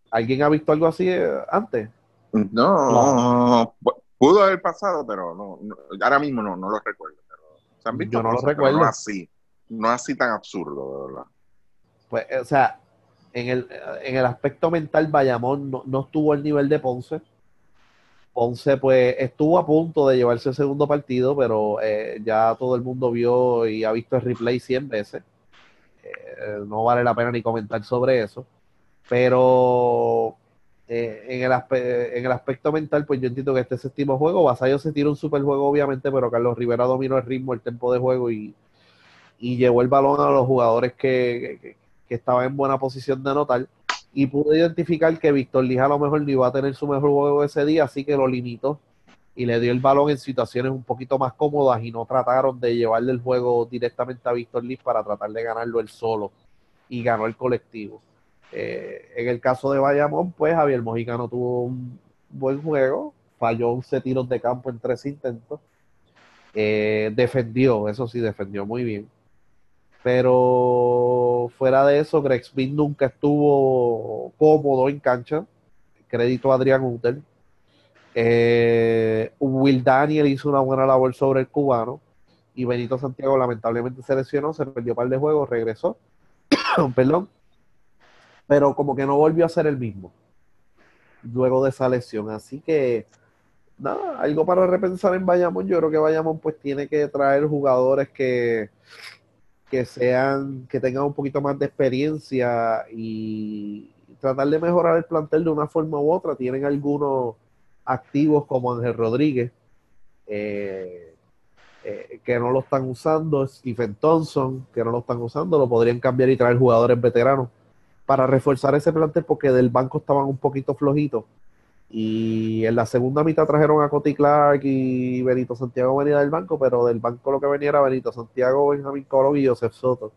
¿Alguien ha visto algo así antes? No, pudo haber pasado, pero no, ahora mismo no, no lo recuerdo. Pero, Yo no lo recuerdo. No así, no así tan absurdo, de verdad. Pues, o sea, en el, en el aspecto mental, Bayamón no, estuvo al nivel de Ponce. Ponce, pues, estuvo a punto de llevarse el segundo partido, pero eh, ya todo el mundo vio y ha visto el replay 100 veces. Eh, no vale la pena ni comentar sobre eso. Pero eh, en, el en el aspecto mental, pues yo entiendo que este séptimo juego, Vasallo se tiró un super juego, obviamente, pero Carlos Rivera dominó el ritmo, el tempo de juego y, llevó el balón a los jugadores que, estaban en buena posición de anotar. Y pudo identificar que Víctor Lija a lo mejor no iba a tener su mejor juego ese día, así que lo limitó y le dio el balón en situaciones un poquito más cómodas y no trataron de llevarle el juego directamente a Víctor Lija para tratar de ganarlo él solo. Y ganó el colectivo. Eh, en el caso de Bayamón, pues Javier Mojicano tuvo un buen juego, falló 11 tiros de campo en tres intentos, eh, defendió, eso sí, defendió muy bien. Pero fuera de eso, Greg Smith nunca estuvo cómodo en cancha. Crédito a Adrián Uter. Eh, Will Daniel hizo una buena labor sobre el cubano. Y Benito Santiago lamentablemente se lesionó, se perdió un par de juegos, regresó. Perdón pero como que no volvió a ser el mismo luego de esa lesión. Así que, nada, algo para repensar en Bayamón. Yo creo que Bayamón pues tiene que traer jugadores que, que sean, que tengan un poquito más de experiencia y tratar de mejorar el plantel de una forma u otra. Tienen algunos activos como Ángel Rodríguez, eh, eh, que no lo están usando, Stephen Thompson, que no lo están usando, lo podrían cambiar y traer jugadores veteranos para reforzar ese plantel porque del banco estaban un poquito flojitos. Y en la segunda mitad trajeron a Coti Clark y Benito Santiago venía del banco, pero del banco lo que venía era Benito Santiago, Benjamín Coro y Joseph Soto.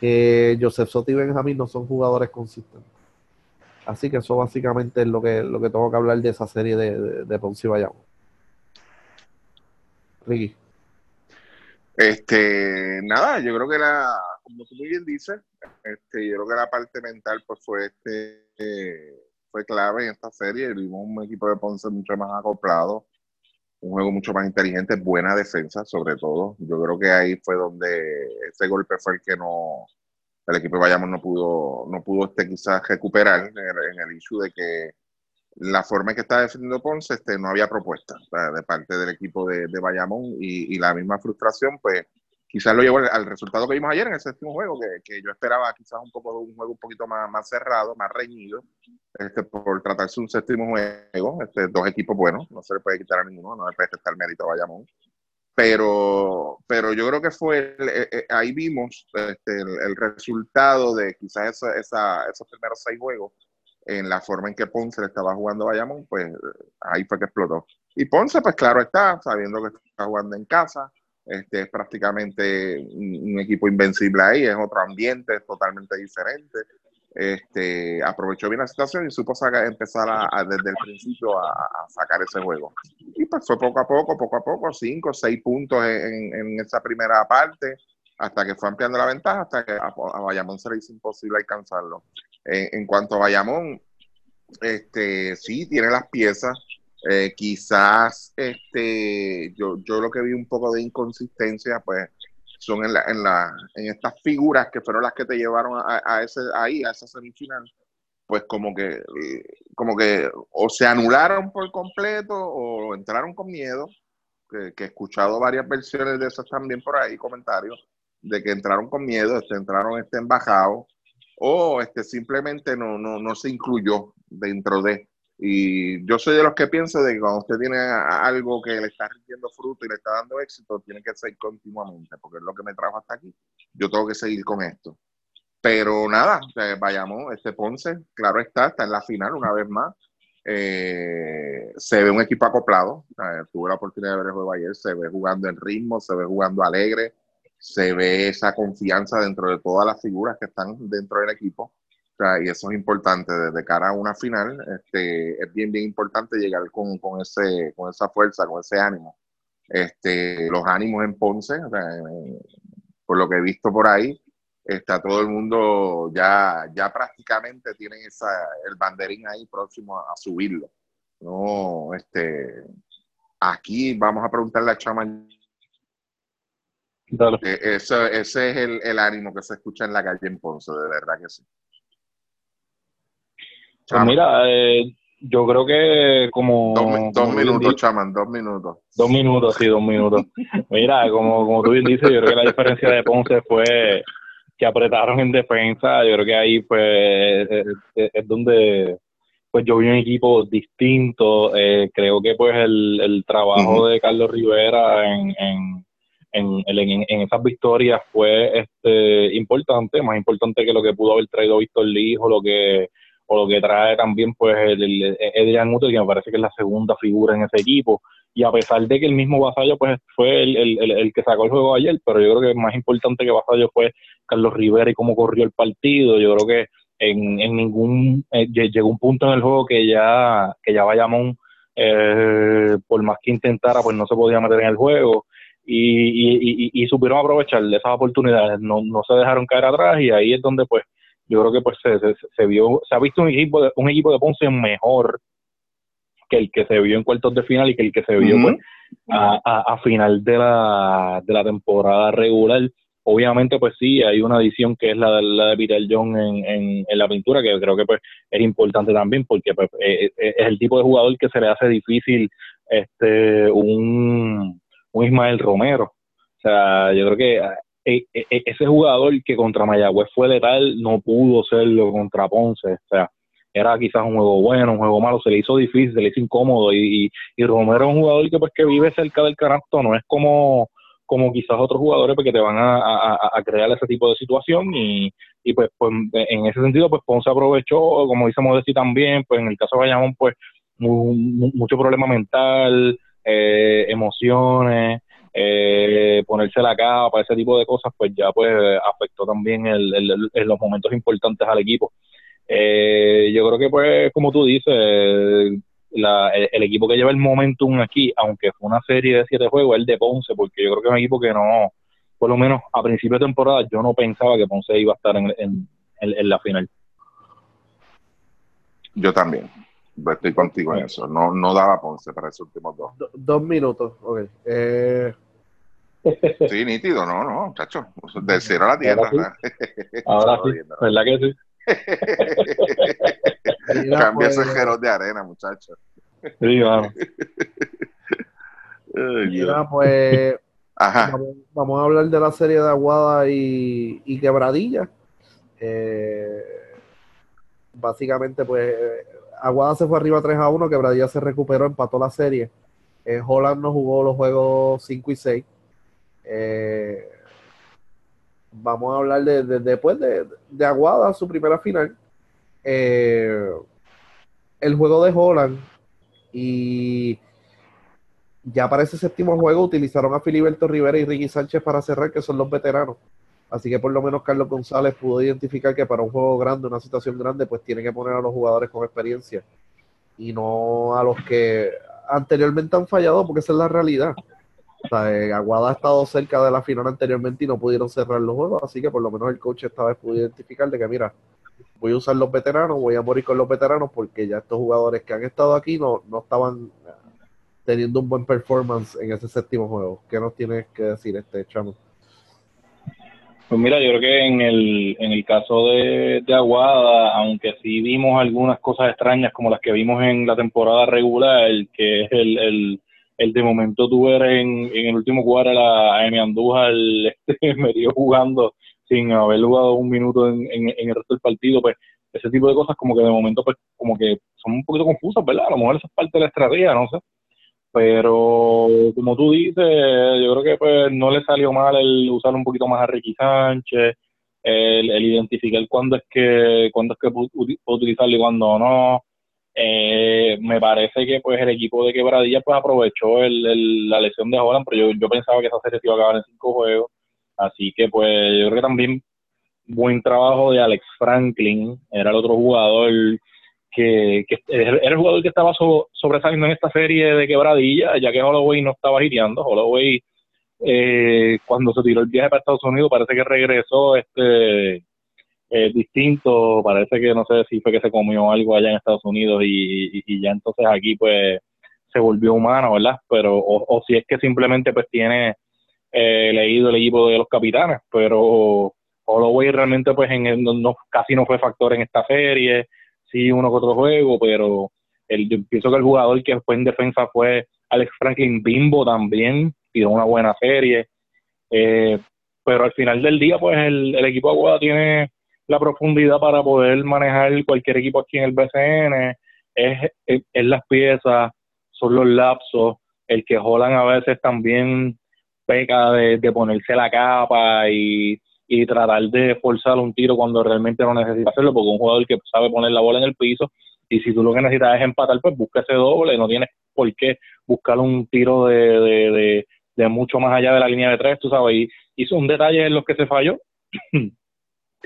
Que Joseph Soto y Benjamín no son jugadores consistentes. Así que eso básicamente es lo que, lo que tengo que hablar de esa serie de, de, Ponce y Bayamón. Ricky. Este, nada, yo creo que la, como tú muy bien dices, este, yo creo que la parte mental pues fue este eh, fue clave en esta serie. Vimos un equipo de Ponce mucho más acoplado, un juego mucho más inteligente, buena defensa sobre todo. Yo creo que ahí fue donde ese golpe fue el que no, el equipo de Bayamón no pudo, no pudo este, quizás recuperar en el, en issue de que la forma en que está defendiendo Ponce este, no había propuesta de parte del equipo de, de Bayamón y, y, la misma frustración, pues quizás lo llevó al, resultado que vimos ayer en el séptimo juego, que, que, yo esperaba quizás un poco un juego un poquito más, más cerrado, más reñido, este, por tratarse un séptimo juego, este, dos equipos buenos, no se le puede quitar a ninguno, no le puede quitar el mérito a Bayamón. Pero, pero yo creo que fue, eh, eh, ahí vimos este, el, resultado de quizás esa, esa, esos primeros seis juegos, en la forma en que Ponce le estaba jugando a Bayamón, pues ahí fue que explotó. Y Ponce, pues claro está, sabiendo que está jugando en casa, este es prácticamente un, equipo invencible ahí, es otro ambiente, es totalmente diferente. Este, aprovechó bien la situación y supo empezar a, desde el principio a, sacar ese juego. Y pues fue poco a poco, poco a poco, cinco, seis puntos en, en esa primera parte, hasta que fue ampliando la ventaja, hasta que a, Bayamón se le hizo imposible alcanzarlo. En, cuanto a Bayamón, este, sí, tiene las piezas, eh, quizás este, yo, yo lo que vi un poco de inconsistencia, pues son en, la, en, la, en estas figuras que fueron las que te llevaron a, ese, ahí, a esa semifinal, pues como que, como que o se anularon por completo o entraron con miedo, que, que he escuchado varias versiones de esas también por ahí, comentarios, de que entraron con miedo, este, entraron este embajado, o este, simplemente no, no, no se incluyó dentro de. Y yo soy de los que pienso de que cuando usted tiene algo que le está rindiendo fruto y le está dando éxito, tiene que seguir continuamente, porque es lo que me trajo hasta aquí. Yo tengo que seguir con esto. Pero nada, vayamos, este Ponce, claro está, está en la final una vez más. Eh, se ve un equipo acoplado. tuve la oportunidad de ver el juego ayer, se ve jugando en ritmo, se ve jugando alegre, se ve esa confianza dentro de todas las figuras que están dentro del equipo y eso es importante desde cara a una final. Este, es bien, bien importante llegar con, con, ese, con esa fuerza, con ese ánimo. Este, los ánimos en Ponce, por lo que he visto por ahí, está todo el mundo ya, ya prácticamente tienen esa, el banderín ahí próximo a, subirlo. No, este, aquí vamos a preguntarle a Chama. Eh, ese, ese es el, el ánimo que se escucha en la calle en Ponce, de verdad que sí. Pues mira, eh, yo creo que como... Dos, minutos, chaman, dos minutos. Dos minutos, sí, dos minutos. mira, como, como tú bien dices, yo creo que la diferencia de Ponce fue que apretaron en defensa. Yo creo que ahí pues es, donde pues yo vi un equipo distinto. Eh, creo que pues el, el trabajo de Carlos Rivera en, en, en, en, en, esas victorias fue este importante, más importante que lo que pudo haber traído Víctor Lijo, lo que o lo que trae también pues el, el, Adrian que me parece que es la segunda figura en ese equipo, y a pesar de que el mismo Vasallo pues fue el, el, que sacó el juego ayer, pero yo creo que más importante que Vasallo fue Carlos Rivera y cómo corrió el partido, yo creo que en, en ningún, eh, llegó un punto en el juego que ya, que ya Bayamón, eh, por más que intentara, pues no se podía meter en el juego, y, y, y, supieron aprovechar esas oportunidades, no, no se dejaron caer atrás, y ahí es donde pues yo creo que pues se, se, vio, se ha visto un equipo de, un equipo de Ponce mejor que el que se vio en cuartos de final y que el que se vio pues, a, a, final de la, de la temporada regular. Obviamente, pues sí, hay una adición que es la, la de Peter John en, en, en, la pintura, que creo que pues es importante también, porque pues, eh, eh, es el tipo de jugador que se le hace difícil este un, un Ismael Romero. O sea, yo creo que e, e, e, ese jugador que contra Mayagüez fue letal no pudo serlo contra Ponce. O sea, era quizás un juego bueno, un juego malo, se le hizo difícil, se le hizo incómodo y, y, Romero es un jugador que pues que vive cerca del canasto, no es como como quizás otros jugadores porque te van a, crear ese tipo de situación y, y pues, pues, en ese sentido pues Ponce aprovechó, como dice Modesti también, pues en el caso de Bayamón pues mucho problema mental, eh, emociones, eh, ponerse la capa, ese tipo de cosas, pues ya pues afectó también el, en los momentos importantes al equipo. Eh, yo creo que pues como tú dices, el, equipo que lleva el momentum aquí, aunque fue una serie de siete juegos, es el de Ponce, porque yo creo que es un equipo que no, por lo menos a principio de temporada, yo no pensaba que Ponce iba a estar en, en, la final. Yo también. Estoy contigo en eso. No, no daba Ponce para esos últimos dos. dos minutos, ok. Eh, Sí, nítido, no, no, chacho. Del cielo a la tierra. Ahora sí, ¿verdad que sí? Cambia pues, ese de arena, muchacho. Sí, vamos. Mira, pues Ajá. Vamos, a hablar de la serie de Aguada y, y Quebradilla. Eh, básicamente, pues Aguada se fue arriba 3 a 1, Quebradilla se recuperó, empató la serie. Eh, Holland no jugó los juegos 5 y 6. Eh, vamos a hablar de, después de, Aguada, su primera final. Eh, el juego de Holland y ya para ese séptimo juego utilizaron a Filiberto Rivera y Ricky Sánchez para cerrar, que son los veteranos. Así que por lo menos Carlos González pudo identificar que para un juego grande, una situación grande, pues tiene que poner a los jugadores con experiencia y no a los que anteriormente han fallado, porque esa es la realidad. Eh, Aguada ha estado cerca de la final anteriormente y no pudieron cerrar los juegos, así que por lo menos el coach esta vez pudo identificar de que, mira, voy a usar los veteranos, voy a morir con los veteranos porque ya estos jugadores que han estado aquí no, no estaban teniendo un buen performance en ese séptimo juego. ¿Qué nos tienes que decir este chamo? Pues mira, yo creo que en el, en el caso de, de, Aguada, aunque sí vimos algunas cosas extrañas como las que vimos en la temporada regular, que es el, el el de momento tú eres en, en el último cuadro a Emi Andújar este, medio jugando sin haber jugado un minuto en, en, el resto del partido, pues ese tipo de cosas como que de momento pues como que son un poquito confusas, ¿verdad? A lo mejor esa es parte de la estrategia, no sé. Pero como tú dices, yo creo que pues no le salió mal el usar un poquito más a Ricky Sánchez, el, el identificar cuándo es que cuándo es que utilizarlo y cuándo no eh, me parece que pues el equipo de Quebradilla pues aprovechó el, la lesión de Holland, pero yo, yo pensaba que esa serie se iba a acabar en cinco juegos. Así que pues yo creo que también buen trabajo de Alex Franklin, era el otro jugador que, que era el jugador que estaba sobresaliendo en esta serie de Quebradilla, ya que Holloway no estaba giriando. Holloway eh, cuando se tiró el viaje para Estados Unidos parece que regresó este eh, distinto, parece que no sé si fue que se comió algo allá en Estados Unidos y, y, ya entonces aquí pues se volvió humano, ¿verdad? Pero, o, si es que simplemente pues tiene eh, leído el equipo de los capitanes, pero Holloway realmente pues en no, casi no fue factor en esta serie, sí uno que otro juego, pero el, yo pienso que el jugador que fue en defensa fue Alex Franklin Bimbo también, dio una buena serie, eh, pero al final del día pues el, el equipo de Aguada tiene la profundidad para poder manejar cualquier equipo aquí en el BCN, es, es, las piezas, son los lapsos, el que Holland a veces también peca de, ponerse la capa y, y tratar de forzar un tiro cuando realmente no necesita hacerlo, porque un jugador que sabe poner la bola en el piso, y si tú lo que necesitas es empatar, pues busca ese doble, no tienes por qué buscar un tiro de, de, de, mucho más allá de la línea de tres, tú sabes, y hizo un detalle en los que se falló,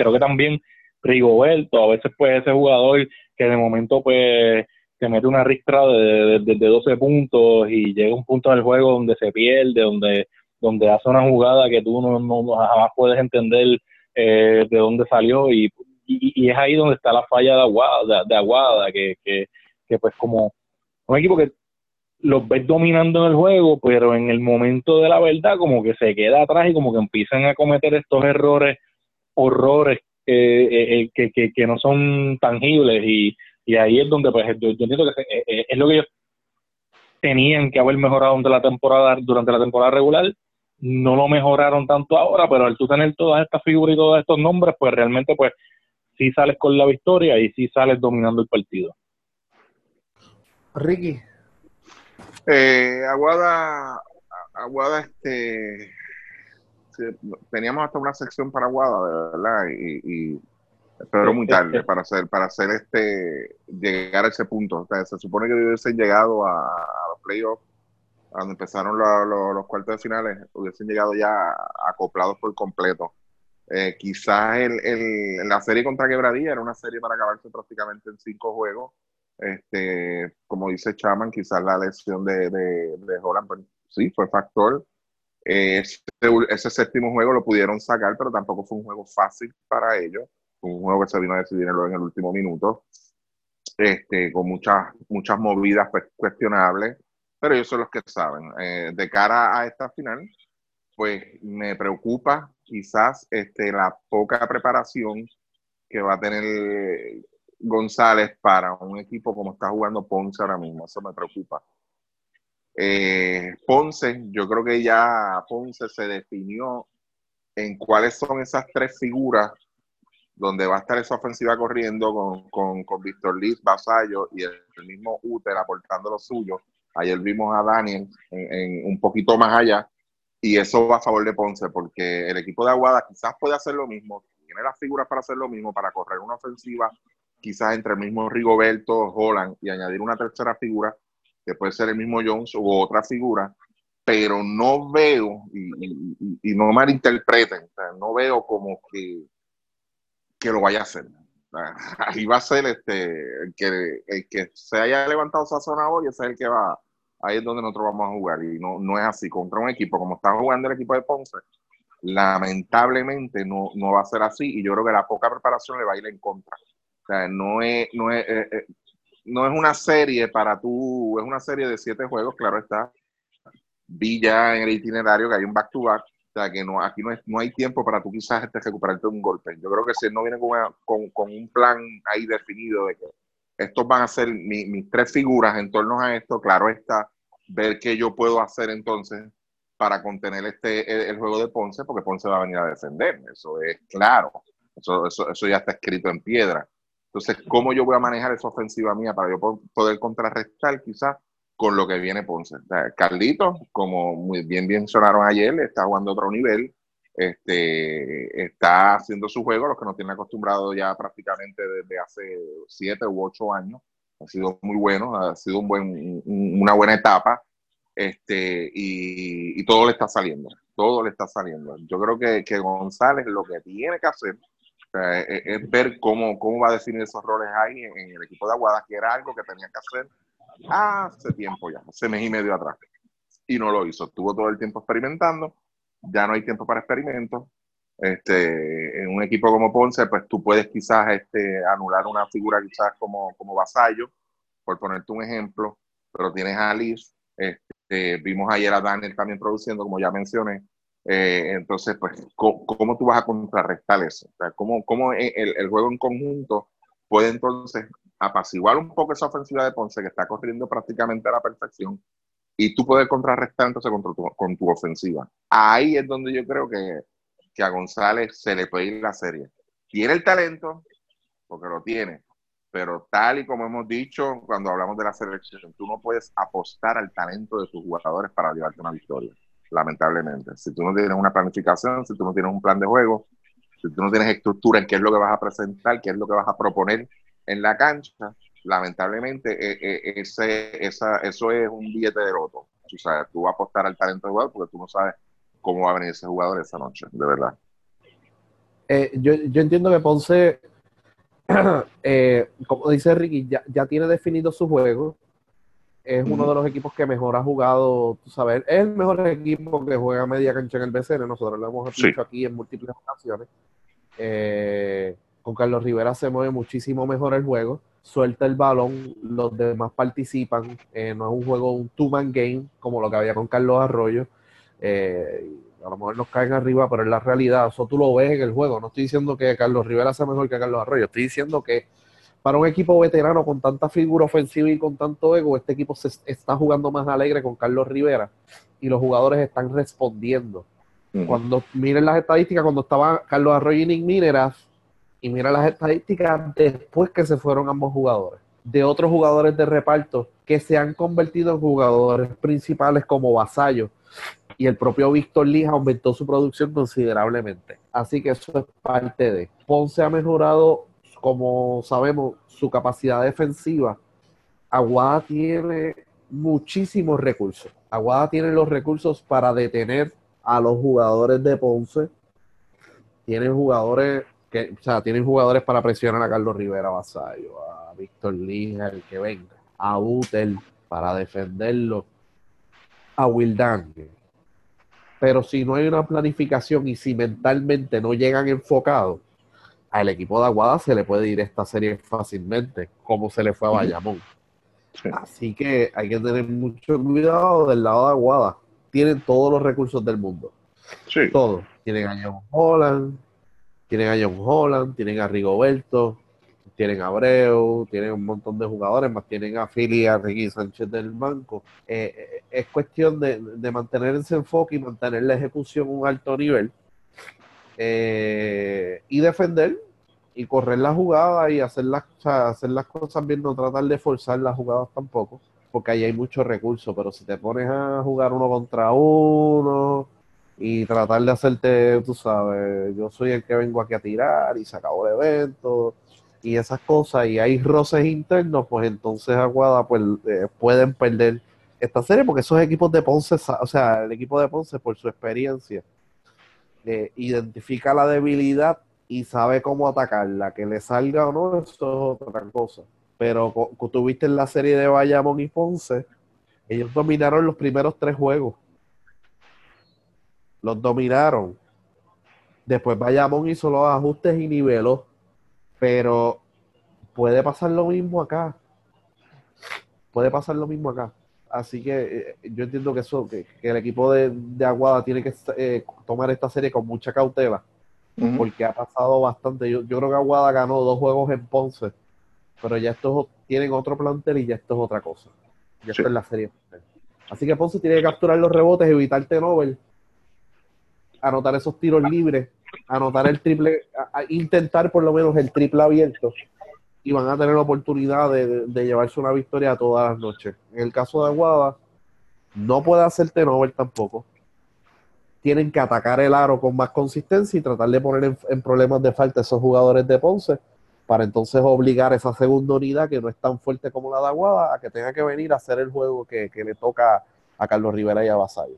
creo que también Rigoberto, a veces pues ese jugador que de momento pues te mete una ristra de, de, 12 puntos y llega un punto del juego donde se pierde, donde, donde hace una jugada que tú no, no jamás puedes entender eh, de dónde salió y, y, es ahí donde está la falla de Aguada, de, Aguada que, que, que pues como un equipo que los ves dominando en el juego, pero en el momento de la verdad como que se queda atrás y como que empiezan a cometer estos errores horrores eh, eh, que, que, que, no son tangibles y, y ahí es donde pues yo, entiendo que eh, es lo que ellos tenían que haber mejorado durante la temporada durante la temporada regular no lo mejoraron tanto ahora pero al tú tener todas estas figuras y todos estos nombres pues realmente pues sí sales con la victoria y sí sales dominando el partido. Ricky. Eh, Aguada, Aguada, este, teníamos hasta una sección para Aguada, de verdad, y, y pero muy tarde para hacer, para hacer este, llegar a ese punto. O sea, se supone que hubiesen llegado a, a los playoffs, cuando empezaron los cuartos de finales, hubiesen llegado ya acoplados por completo. Eh, quizás el, el, la serie contra Quebradilla era una serie para acabarse prácticamente en cinco juegos. Este, como dice Chaman, quizás la lesión de, de, de Holland, pues, sí, fue factor. Ese, ese, séptimo juego lo pudieron sacar, pero tampoco fue un juego fácil para ellos. Un juego que se vino a decidir en el último minuto, este, con muchas, muchas movidas cuestionables, pero ellos son los que saben. Eh, de cara a esta final, pues me preocupa quizás este, la poca preparación que va a tener González para un equipo como está jugando Ponce ahora mismo. Eso me preocupa. Eh, Ponce, yo creo que ya Ponce se definió en cuáles son esas tres figuras donde va a estar esa ofensiva corriendo con, con, con Víctor Liz, Basayo y el, mismo Uter aportando lo suyo. Ayer vimos a Daniel en, un poquito más allá y eso va a favor de Ponce porque el equipo de Aguada quizás puede hacer lo mismo, tiene las figuras para hacer lo mismo, para correr una ofensiva quizás entre el mismo Rigoberto, Holland y añadir una tercera figura, que puede ser el mismo Jones u otra figura, pero no veo, y, no malinterpreten, no veo como que, que lo vaya a hacer. Ahí va a ser este, el que, el que se haya levantado esa zona hoy, ese es el que va, ahí es donde nosotros vamos a jugar, y no, no es así, contra un equipo como está jugando el equipo de Ponce, lamentablemente no, no va a ser así, y yo creo que la poca preparación le va a ir en contra. Sea, no es, no es, eh, eh, no es una serie para tú, es una serie de siete juegos, claro está. Vi ya en el itinerario que hay un back-to-back, o sea, que no, aquí no, es, no hay tiempo para tú quizás este, recuperarte un golpe. Yo creo que si no viene con, con, un plan ahí definido de que estos van a ser mis tres figuras en torno a esto, claro está, ver qué yo puedo hacer entonces para contener este el, juego de Ponce, porque Ponce va a venir a defender, eso es claro, eso, eso, eso ya está escrito en piedra. Entonces, ¿cómo yo voy a manejar esa ofensiva mía para yo poder contrarrestar quizás con lo que viene Ponce? Carlito, como muy bien bien sonaron ayer, está jugando a otro nivel, este, está haciendo su juego, los que nos tienen acostumbrados ya prácticamente desde hace siete u ocho años. Ha sido muy bueno, ha sido un buen, una buena etapa este, y, todo le está saliendo, todo le está saliendo. Yo creo que, que González lo que tiene que hacer es, ver cómo, cómo va a definir esos roles ahí en, el equipo de Aguada, que era algo que tenía que hacer hace tiempo ya, hace mes y medio atrás. Y no lo hizo. Estuvo todo el tiempo experimentando. Ya no hay tiempo para experimentos. Este, en un equipo como Ponce, pues tú puedes quizás este, anular una figura quizás como, como Vasallo, por ponerte un ejemplo, pero tienes a Alice, este, vimos ayer a Daniel también produciendo, como ya mencioné, eh, entonces, pues, ¿cómo, tú vas a contrarrestar eso? O ¿cómo, cómo el, el, juego en conjunto puede entonces apaciguar un poco esa ofensiva de Ponce que está corriendo prácticamente a la perfección y tú puedes contrarrestar entonces con tu, con tu ofensiva? Ahí es donde yo creo que, que a González se le puede ir la serie. Tiene el talento, porque lo tiene, pero tal y como hemos dicho cuando hablamos de la selección, tú no puedes apostar al talento de tus jugadores para llevarte una victoria lamentablemente. Si tú no tienes una planificación, si tú no tienes un plan de juego, si tú no tienes estructura en qué es lo que vas a presentar, qué es lo que vas a proponer en la cancha, lamentablemente eh, eh, ese, esa, eso es un billete de loto. O sea, tú vas a apostar al talento de jugador porque tú no sabes cómo va a venir ese jugador esa noche, de verdad. Eh, yo, yo, entiendo que Ponce, como dice Ricky, ya tiene definido su juego es uno de los equipos que mejor ha jugado, tú sabes, es el mejor equipo que juega media cancha en el BCN, nosotros lo hemos dicho aquí en múltiples ocasiones. Eh, con Carlos Rivera se mueve muchísimo mejor el juego, suelta el balón, los demás participan, eh, no es un juego, un two-man game como lo que había con Carlos Arroyo. Eh, a lo mejor nos caen arriba, pero es la realidad, eso tú lo ves en el juego. No estoy diciendo que Carlos Rivera sea mejor que Carlos Arroyo, estoy diciendo que para un equipo veterano con tanta figura ofensiva y con tanto ego, este equipo se está jugando más alegre con Carlos Rivera y los jugadores están respondiendo. Cuando miren las estadísticas, cuando estaba Carlos Arroyo y Nick Mineras, y mira las estadísticas después que se fueron ambos jugadores, de otros jugadores de reparto que se han convertido en jugadores principales como vasallos. Y el propio Víctor Lija aumentó su producción considerablemente. Así que eso es parte de. Ponce ha mejorado, como sabemos, su capacidad defensiva. Aguada tiene muchísimos recursos. Aguada tiene los recursos para detener a los jugadores de Ponce. Tienen jugadores que, o sea, tienen jugadores para presionar a Carlos Rivera Vasallo, a Víctor Lija, el que venga, a Utel para defenderlo, a Wildang. Pero si no hay una planificación y si mentalmente no llegan enfocados, al equipo de Aguada se le puede ir esta serie fácilmente, como se le fue a Bayamón. Así que hay que tener mucho cuidado del lado de Aguada. Tienen todos los recursos del mundo. Sí. Todos. Tienen a John Holland, tienen a John Holland, tienen a Rigoberto, tienen a Abreu, tienen un montón de jugadores, más tienen a Philly y a Ricky Sánchez del banco. Eh, eh, es cuestión de, mantener ese enfoque y mantener la ejecución a un alto nivel eh, y defender y correr la jugada y hacer las, hacer las cosas bien, no tratar de forzar las jugadas tampoco, porque ahí hay muchos recursos, pero si te pones a jugar uno contra uno y tratar de hacerte, tú sabes, yo soy el que vengo aquí a tirar y se acabó el evento y esas cosas y hay roces internos, pues entonces Aguada pues eh, pueden perder esta serie porque esos equipos de Ponce, o sea, el equipo de Ponce por su experiencia eh, identifica la debilidad y sabe cómo atacarla, que le salga o no, eso es otra cosa. Pero tuviste en la serie de Bayamón y Ponce, ellos dominaron los primeros tres juegos. Los dominaron. Después Bayamón hizo los ajustes y niveló. Pero puede pasar lo mismo acá. Puede pasar lo mismo acá. Así que eh, yo entiendo que eso, que, el equipo de, Aguada tiene que eh, tomar esta serie con mucha cautela porque ha pasado bastante. Yo, creo que Aguada ganó dos juegos en Ponce, pero ya estos tienen otro plantel y ya esto es otra cosa. Ya esto es la serie. Así que Ponce tiene que capturar los rebotes, evitar Nobel, anotar esos tiros libres, anotar el triple, intentar por lo menos el triple abierto y van a tener la oportunidad de, llevarse una victoria todas las noches. En el caso de Aguada, no puede hacer Nobel tampoco tienen que atacar el aro con más consistencia y tratar de poner en, problemas de falta a esos jugadores de Ponce para entonces obligar a esa segunda unidad que no es tan fuerte como la de Aguada a que tenga que venir a hacer el juego que, le toca a Carlos Rivera y a Basayo.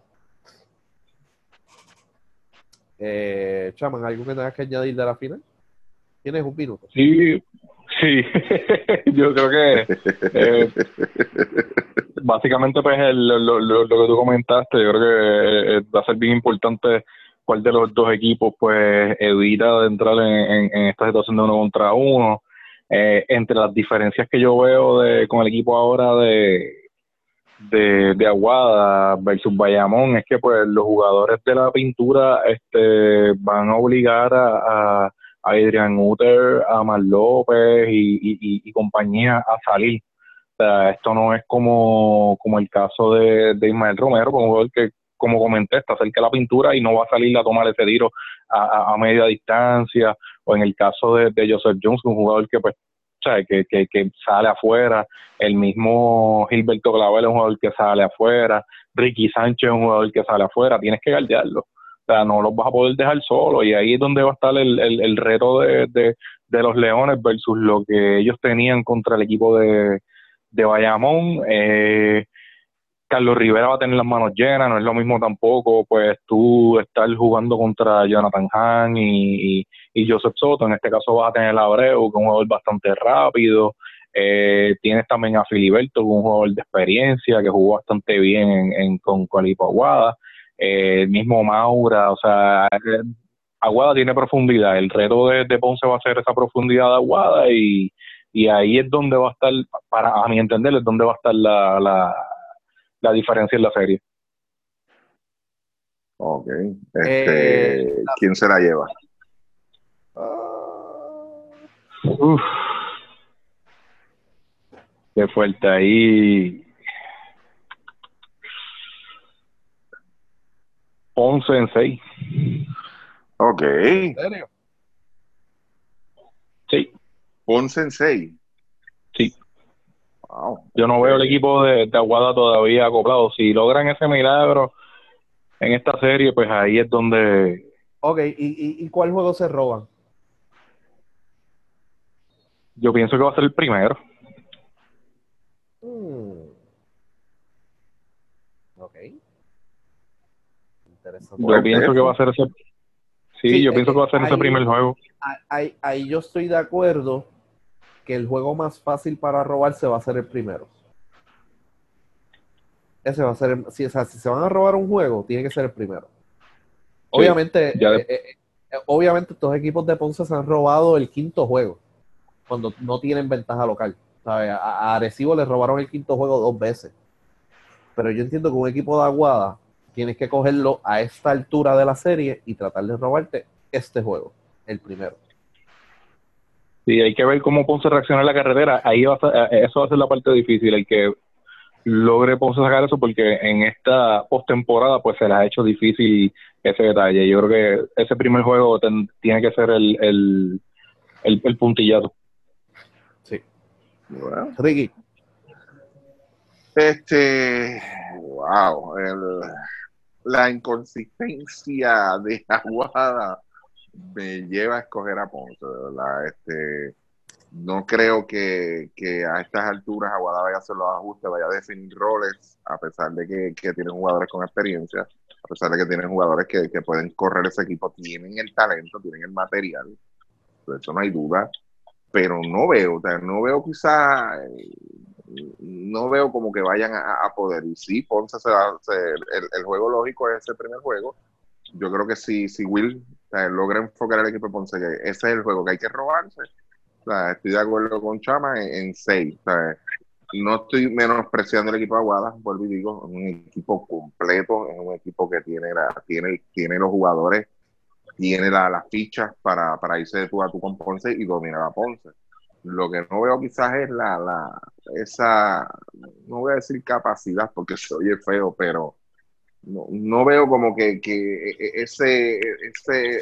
Eh, Chaman, ¿algo que tengas que añadir de la final? Tienes un minuto. Sí, sí. Yo creo que eh, básicamente, pues lo, lo, que tú comentaste, yo creo que eh, va a ser bien importante cuál de los dos equipos pues evita de entrar en, esta situación de uno contra uno. Eh, entre las diferencias que yo veo de, con el equipo ahora de, de, Aguada versus Bayamón es que pues los jugadores de la pintura este van a obligar a, a, Adrián Uter, a Mar López y, y, y compañía a salir. Esto no es como, como el caso de, de Ismael Romero, como que, como comenté, está cerca de la pintura y no va a salir a tomar ese tiro a, media distancia, o en el caso de, Joseph Jones, un jugador que pues Que, que, sale afuera, el mismo Gilberto Clavel es un jugador que sale afuera, Ricky Sánchez es un jugador que sale afuera, tienes que guardiarlo. No los vas a poder dejar solo y ahí es donde va a estar el, el, reto de, de, los Leones versus lo que ellos tenían contra el equipo de, de Bayamón. Eh, Carlos Rivera va a tener las manos llenas, no es lo mismo tampoco, pues tú estar jugando contra Jonathan Hahn y, Joseph Soto, en este caso vas a tener a Abreu, que es un jugador bastante rápido, eh, tienes también a Filiberto, un jugador de experiencia, que jugó bastante bien en, con, con el eh, el mismo Maura, o sea, Aguada tiene profundidad, el reto de, de Ponce va a ser esa profundidad de Aguada y, y ahí es donde va a estar, para a mi entender, es donde va a estar la, la, la diferencia en la serie. Ok. Este, eh, ¿Quién se la lleva? Uf. Qué fuerte ahí. Once en seis. Ok. ¿En serio? Sí. Ponce en 6. Sí. Yo no veo el equipo de, Aguada todavía acoplado. Si logran ese milagro en esta serie, pues ahí es donde... Ok, ¿y, y, cuál juego se roban? Yo pienso que va a ser el primero. Hmm. Ok. Interesante. Yo pienso que va a ser ese... Sí, yo pienso que va a ser ese primer juego. Ahí, ahí yo estoy de acuerdo que el juego más fácil para robarse va a ser el primero. Ese va a ser, si, si se van a robar un juego, tiene que ser el primero. obviamente, eh, eh, eh, obviamente estos equipos de Ponce se han robado el quinto juego, cuando no tienen ventaja local. A, Arecibo le robaron el quinto juego dos veces. Pero yo entiendo que un equipo de Aguada tienes que cogerlo a esta altura de la serie y tratar de robarte este juego, el primero. Sí, hay que ver cómo Ponce reacciona en la carretera. Ahí va a eh, eso va a ser la parte difícil, el que logre Ponce sacar eso, porque en esta postemporada pues se le ha hecho difícil ese detalle. Yo creo que ese primer juego tiene que ser el, el, el, puntillazo. Sí. Ricky. Este, wow, la inconsistencia de Aguada me lleva a escoger a Ponce. Este, no creo que, a estas alturas Aguada vaya a hacer los ajustes, vaya a definir roles, a pesar de que, que tienen jugadores con experiencia, a pesar de que tienen jugadores que, pueden correr ese equipo, tienen el talento, tienen el material, de eso no hay duda, pero no veo, o sea, no veo quizá, no veo como que vayan a, poder. Y sí, Ponce se va, el, el, juego lógico es ese primer juego. Yo creo que si, si Will logra enfocar al equipo de Ponce, que ese es el juego que hay que robarse. estoy de acuerdo con Chama en, seis. no estoy menospreciando el equipo de Aguada, vuelvo y digo, es un equipo completo, es un equipo que tiene, la, tiene, tiene los jugadores, tiene las fichas para, para irse de tú a tú con Ponce y dominar a Ponce. Lo que no veo quizás es la, la esa, no voy a decir capacidad porque se oye feo, pero no, no veo como que, que e, e, ese, ese,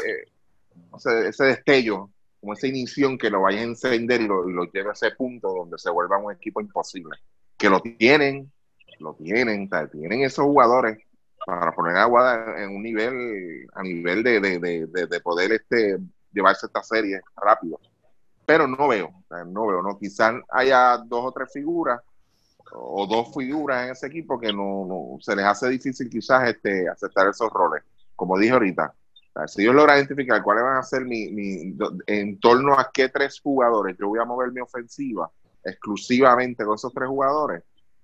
ese destello, como esa inición que lo vaya a encender y lo, lleve a ese punto donde se vuelva un equipo imposible. Que lo tienen, lo tienen, tienen esos jugadores para poner agua en un nivel, a nivel de, de, de, poder este, llevarse esta serie rápido. Pero no veo, no veo, no. Quizás haya dos o tres figuras o dos figuras en ese equipo que no, se les hace difícil quizás este, aceptar esos roles. Como dije ahorita, si yo logro identificar cuáles van a ser mi, mi, en torno a qué tres jugadores yo voy a mover mi ofensiva exclusivamente con esos tres jugadores,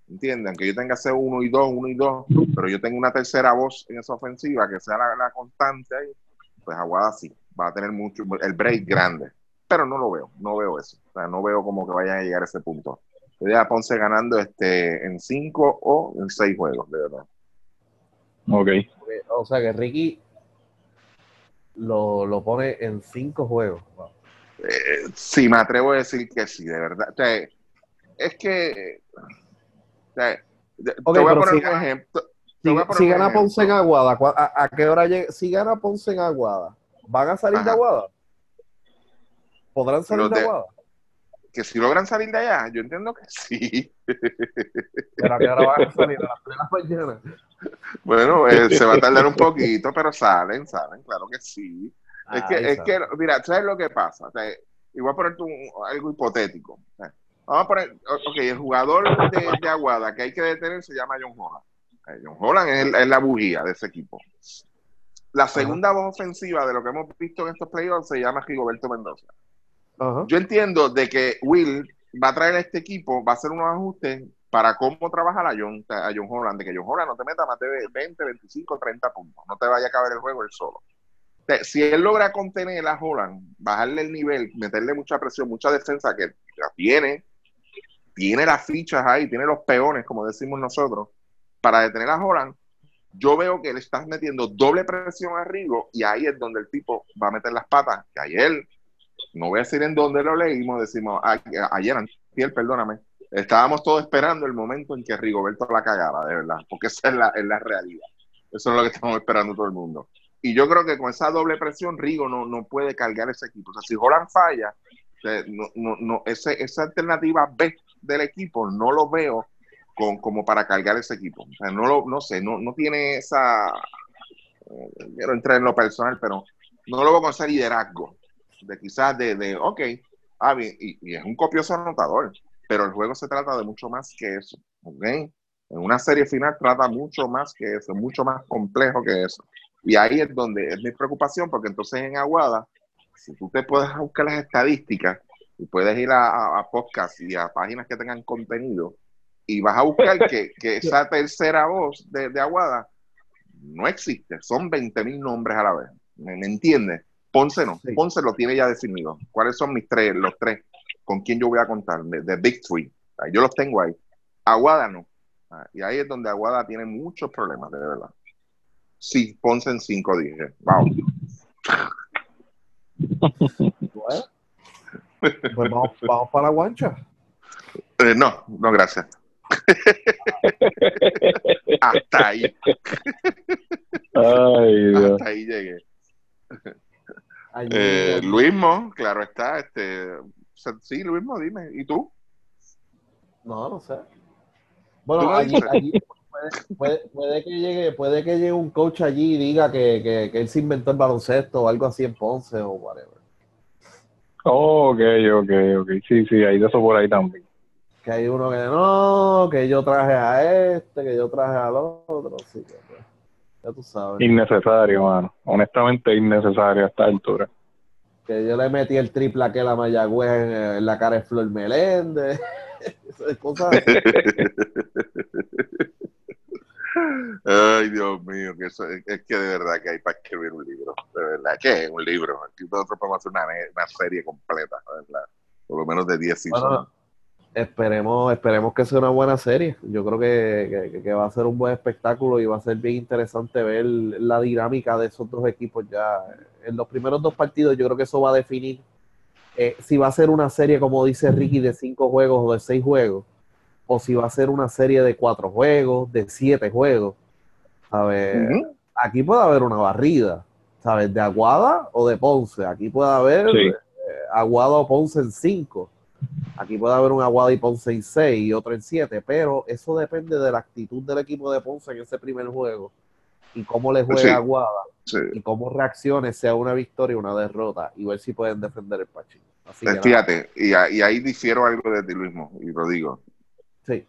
entienden que yo tenga que ser uno y dos, uno y dos, pero yo tengo una tercera voz en esa ofensiva que sea la, constante ahí, pues Aguada sí, va a tener mucho, el break grande, pero no lo veo, no veo eso, o sea, no veo como que vayan a llegar a ese punto. Yo a Ponce ganando este en cinco o en seis juegos, de verdad. Ok. O sea que Ricky lo, pone en cinco juegos. Eh, sí, me atrevo a decir que sí, de verdad. es que. te voy a poner un ejemplo. Si, gana Ponce en Aguada, ¿a, qué hora llega? Si gana Ponce en Aguada, ¿van a salir de Aguada? ¿Podrán salir de Aguada? que si logran salir de allá, yo entiendo que sí. Pero ahora van a salir a las mañana. Bueno, eh, se va a tardar un poquito, pero salen, salen, claro que sí. es que, es que, mira, ¿sabes lo que pasa? O sea, y voy a poner algo hipotético. Vamos a poner, ok, el jugador de, Aguada que hay que detener se llama John Holland. Eh, John Holland es, la bujía de ese equipo. La segunda voz ofensiva de lo que hemos visto en estos playoffs se llama Rigoberto Mendoza. Yo entiendo de que Will va a traer a este equipo, va a hacer unos ajustes para cómo trabajar a John, a Holland, de que John Holland no te meta más de 20, 25, 30 puntos, no te vaya a caber el juego él solo. Si él logra contener a Holland, bajarle el nivel, meterle mucha presión, mucha defensa que tiene, tiene las fichas ahí, tiene los peones, como decimos nosotros, para detener a Holland, yo veo que le estás metiendo doble presión a Rigo y ahí es donde el tipo va a meter las patas, que ayer no voy a decir en dónde lo leímos, decimos, ayer, ayer, perdóname, estábamos todos esperando el momento en que Rigoberto la cagara, de verdad, porque esa es la, es la realidad. Eso es lo que estamos esperando todo el mundo. Y yo creo que con esa doble presión, Rigo no, no puede cargar ese equipo. O sea, si Holland falla, no, no, no, ese, esa alternativa B del equipo no lo veo con, como para cargar ese equipo. O sea, no lo, no sé, no, no tiene esa, eh, quiero entrar en lo personal, pero no lo veo con ese liderazgo de quizás de, de ok, ah, bien, y, es un copioso anotador, pero el juego se trata de mucho más que eso, ok. En una serie final trata mucho más que eso, mucho más complejo que eso. Y ahí es donde es mi preocupación, porque entonces en Aguada, si tú te puedes buscar las estadísticas y puedes ir a, a, podcasts y a páginas que tengan contenido, y vas a buscar que, que esa tercera voz de, de, Aguada no existe, son 20 mil nombres a la vez, ¿me, entiendes? Ponce no, Ponce lo tiene ya definido. ¿Cuáles son mis tres, los tres? ¿Con quién yo voy a contar? De, Big Three. Yo los tengo ahí. Aguada no. Ah, y ahí es donde Aguada tiene muchos problemas, de verdad. Sí, Ponce en cinco, dije. Wow. pues vamos, vamos para la guancha. Eh, no, no, gracias. Hasta ahí. Ay, Hasta ahí llegué. Eh, Luismo, claro está. Este, sí, Luismo, dime. ¿Y tú? No, no sé. Bueno, allí, allí puede, puede, que llegue, puede que llegue un coach allí y diga que, que, que él se inventó el baloncesto o algo así en Ponce o whatever. Oh, ok, ok, ok. Sí, sí, hay de eso por ahí también. Que hay uno que no, que yo traje a este, que yo traje al otro. Sí, que, ya tú sabes. Innecesario, mano. Honestamente, innecesario a esta altura. Que yo le metí el triple a aquel a Mayagüez en, la cara de Flor Meléndez. Esas cosas. Ay, Dios mío, que eso, es, que de verdad que hay para escribir un libro. De verdad, que es un libro? Aquí nosotros podemos hacer una, una serie completa, ¿verdad? Por lo menos de 10 bueno, esperemos, esperemos que sea una buena serie. Yo creo que, que, va a ser un buen espectáculo y va a ser bien interesante ver la dinámica de esos dos equipos ya. En los primeros dos partidos, yo creo que eso va a definir eh, si va a ser una serie, como dice Ricky, de cinco juegos o de seis juegos o si va a ser una serie de cuatro juegos, de siete juegos. ¿Sabes? Aquí puede haber una barrida, ¿sabes? De Aguada o de Ponce. Aquí puede haber eh, Aguada o Ponce en cinco. Aquí puede haber un Aguada y Ponce en seis y otro en siete, pero eso depende de la actitud del equipo de Ponce en ese primer juego y cómo le juega Aguada y cómo reaccione, sea una victoria o una derrota, y ver si pueden defender el Pachín. Así Fíjate, y, ahí difiero algo de ti, mismo, y lo digo.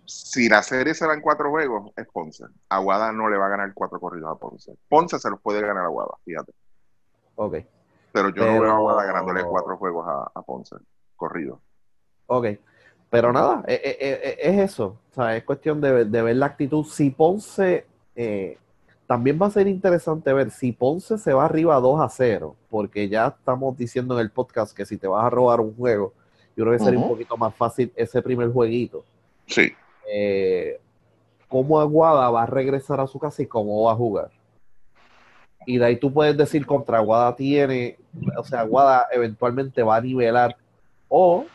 Si la serie se en cuatro juegos, es Ponce. Aguada no le va a ganar cuatro corridos a Ponce. Ponce se los puede ganar a Aguada, fíjate. Ok. Pero yo no veo a Aguada ganándole cuatro juegos a, Ponce, corrido. Ok. Pero nada, es, e, e, e, es, eso. O sea, es cuestión de, ver la actitud. Si Ponce, eh, también va a ser interesante ver si Ponce se va arriba 2 a 0, porque ya estamos diciendo en el podcast que si te vas a robar un juego, yo creo que sería un poquito más fácil ese primer jueguito Sí. Eh, cómo Aguada va a regresar a su casa y cómo va a jugar. Y de ahí tú puedes decir contra Aguada tiene, o sea, Aguada eventualmente va a nivelar o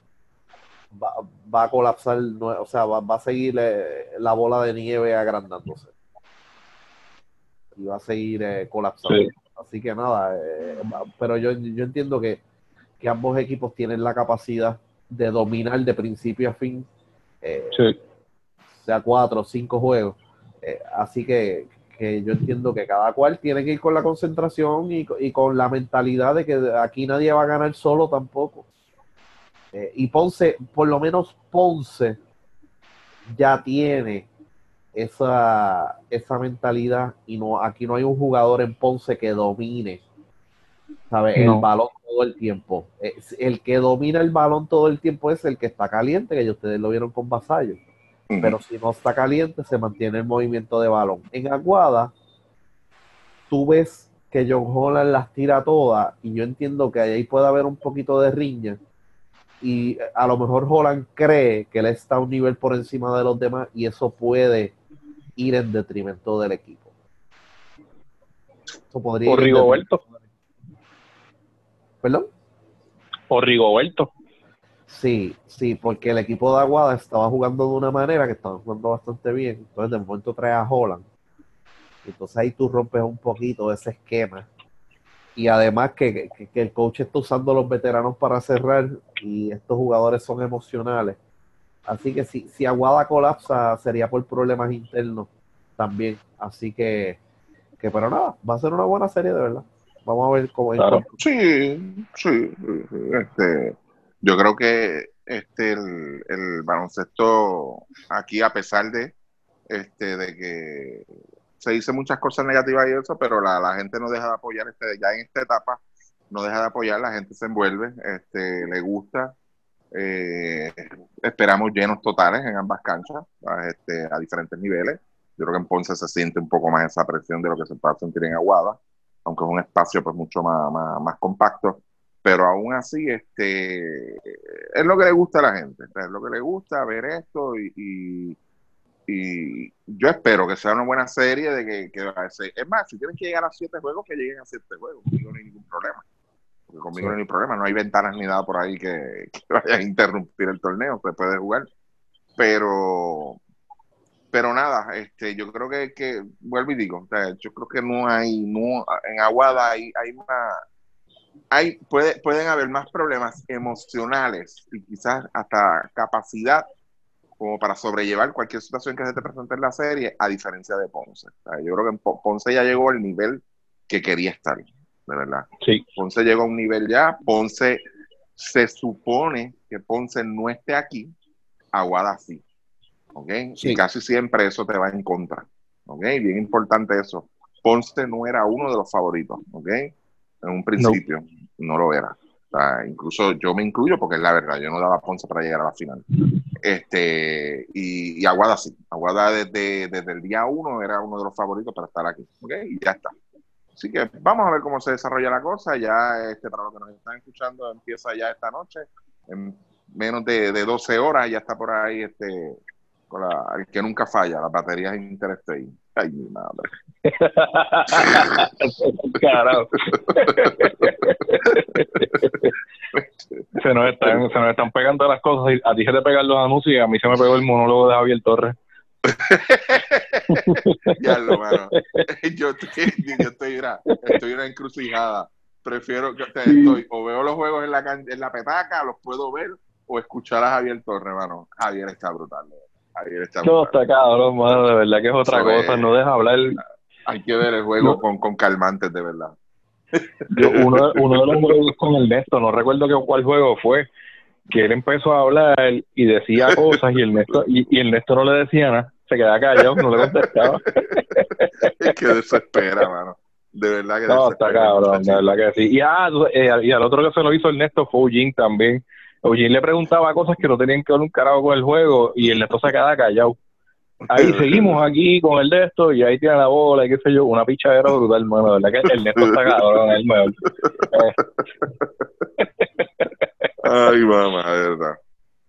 va, a colapsar, o sea, va, a seguir eh, la bola de nieve agrandándose. Y va a seguir eh, colapsando. Así que nada, pero yo, yo entiendo que, que ambos equipos tienen la capacidad de dominar de principio a fin eh, sea cuatro o cinco juegos. Eh, así que, yo entiendo que cada cual tiene que ir con la concentración y, con la mentalidad de que aquí nadie va a ganar solo tampoco. Eh, y Ponce, por lo menos Ponce ya tiene esa, esa mentalidad y no aquí no hay un jugador en Ponce que domine ¿sabe? el balón todo el tiempo. El que domina el balón todo el tiempo es el que está caliente, que ustedes lo vieron con Vasallo. Pero si no está caliente, se mantiene el movimiento de balón. En Aguada, tú ves que John Holland las tira todas y yo entiendo que ahí puede haber un poquito de riña y a lo mejor Holland cree que él está a un nivel por encima de los demás y eso puede ir en detrimento del equipo. Eso podría ir ¿Perdón? O Rigoberto. Sí, sí, porque el equipo de Aguada estaba jugando de una manera que estaba jugando bastante bien. Entonces, de momento trae a Holland. Entonces ahí tú rompes un poquito ese esquema. Y además que, el coach está usando a los veteranos para cerrar y estos jugadores son emocionales. Así que si, si Aguada colapsa sería por problemas internos también. Así que, que, pero nada, va a ser una buena serie de verdad. Vamos a ver cómo claro. Sí, sí. Este, yo creo que este el, el baloncesto aquí, a pesar de este de que se dice muchas cosas negativas y eso, pero la, la gente no deja de apoyar este, ya en esta etapa, no deja de apoyar, la gente se envuelve, este, le gusta. Eh, esperamos llenos totales en ambas canchas, este, a diferentes niveles. Yo creo que en Ponce se siente un poco más esa presión de lo que se puede sentir en Aguada, aunque es un espacio pues mucho más, más, compacto. Pero aún así, este, es lo que le gusta a la gente, es lo que le gusta ver esto y y yo espero que sea una buena serie de que, que es más, si tienen que llegar a siete juegos, que lleguen a siete juegos, conmigo no hay ningún problema. Porque conmigo no hay problema, no hay ventanas ni nada por ahí que, que vayan a interrumpir el torneo, se puede jugar. Pero, pero nada, este, yo creo que, que vuelvo y digo, yo creo que no hay, no, en Aguada hay, hay una, hay, puede, pueden haber más problemas emocionales y quizás hasta capacidad como para sobrellevar cualquier situación que se te presente en la serie, a diferencia de Ponce. yo creo que Ponce ya llegó al nivel que quería estar, de verdad. Sí. Ponce llegó a un nivel ya, Ponce se supone que Ponce no esté aquí, Aguada sí. ¿Ok? Y casi siempre eso te va en contra. ¿Ok? Bien importante eso. Ponce no era uno de los favoritos. ¿Ok? En un principio no lo era incluso yo me incluyo porque es la verdad, yo no daba Ponce para llegar a la final. Este, y, Aguada sí, Aguada desde, desde el día uno era uno de los favoritos para estar aquí. Y ya está. Así que vamos a ver cómo se desarrolla la cosa. Ya, este, para los que nos están escuchando, empieza ya esta noche. En menos de, de 12 horas ya está por ahí este, con la, el que nunca falla, las baterías Interstate. Ay, mi madre. Carajo. se, nos están, se nos están pegando las cosas. A ti se te pegan los anuncios y a mí se me pegó el monólogo de Javier Torres. ya lo, mano. Yo estoy, yo estoy, estoy una encrucijada. Prefiero que estoy, o veo los juegos en la, en la petaca, los puedo ver, o escuchar a Javier Torres, hermano. Javier está brutal. Javier está no, está cabrón, mano, de verdad que es otra cosa, no deja hablar. Hay que ver el juego con, con calmantes, de verdad. Yo, uno, uno de los juegos con el Néstor, no recuerdo que, cuál juego fue, que él empezó a hablar y decía cosas y el Néstor, y, y no le decía nada, se quedaba callado, no le contestaba. es que desespera, mano. De verdad que No, está cabrón, de verdad que sí. Y, ah, eh, y al otro que se lo hizo el Néstor fue Eugene también. Eugene le preguntaba cosas que no tenían que ver un carajo con el juego y el Néstor se quedaba callado. Ahí seguimos aquí con el de esto y ahí tiene la bola y qué sé yo, una pichadera brutal, mano, ¿verdad? Que el Néstor está cabrón, el mejor. Ay, mamá, de verdad.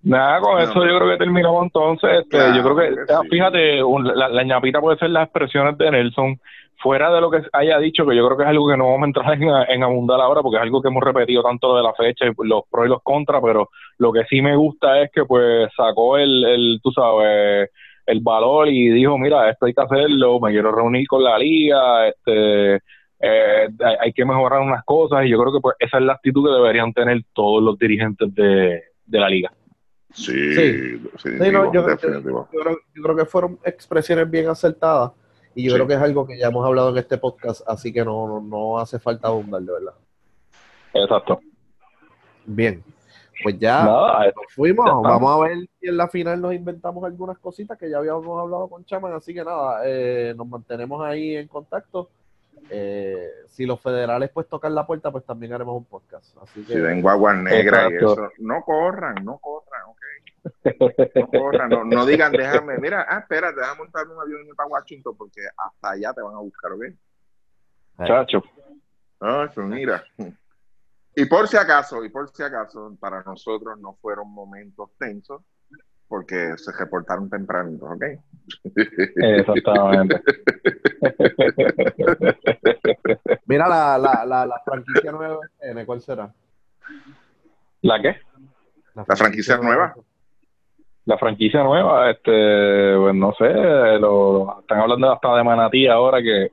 Nada, con eso yo creo que terminamos entonces. Este, yo creo que, ah, fíjate, la, la, ñapita puede ser las expresiones de Nelson, fuera de lo que haya dicho, que yo creo que es algo que no vamos a entrar en, en abundar ahora, porque es algo que hemos repetido tanto de la fecha, los pros y los contras, pero lo que sí me gusta es que pues sacó el, el tú sabes, el valor y dijo, mira, esto hay que hacerlo, me quiero reunir con la liga, este, eh, hay que mejorar unas cosas y yo creo que pues esa es la actitud que deberían tener todos los dirigentes de, la liga. Sí, sí. yo, creo, que fueron expresiones bien acertadas y yo creo que es algo que ya hemos hablado en este podcast, así que no, no hace falta abundar, de verdad. Exacto. Bien. Pues ya nos fuimos. Vamos a ver si en la final nos inventamos algunas cositas que ya habíamos hablado con Chaman. Así que nada, eh, nos mantenemos ahí en contacto. Eh, si los federales pues tocan la puerta, pues también haremos un podcast. Así que, si ven guaguas negras y eso, no corran, no corran, ok. No corran, no, digan, déjame, mira, ah, espérate, déjame montar un avión para Washington porque hasta allá te van a buscar, ¿ok? Chacho. Ah, mira. Y por si acaso, y por si acaso, para nosotros no fueron momentos tensos, porque se reportaron tempranito, ¿ok? Exactamente. Mira la, la, la, la franquicia nueva, ¿cuál será? ¿La qué? La, franquicia nueva. La franquicia nueva, este, pues no sé, lo, están hablando hasta de Manatí ahora que,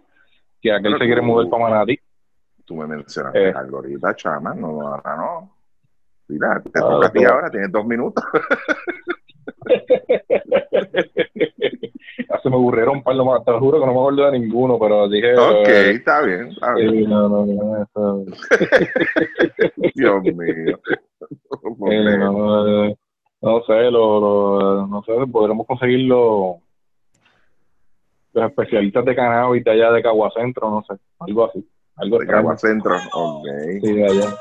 que aquel se quiere mover para Manatí Tú me mencionaste Eh. algo ahorita, chama, no, ahora no. Mira, te toca a ti ahora, tienes dos minutos. Se me ocurrieron un par de más, te lo juro que no me acuerdo de ninguno, pero dije. ok, eh, está bien, está bien. sí, no, no, no, eso- Dios mío. eh, no, no, eh, no sé, lo, lo- no sé, podremos conseguir los, los especialistas de cannabis de allá de Caguacentro, no sé, algo así, algo de Cagua Centro, ok. Sí, de allá.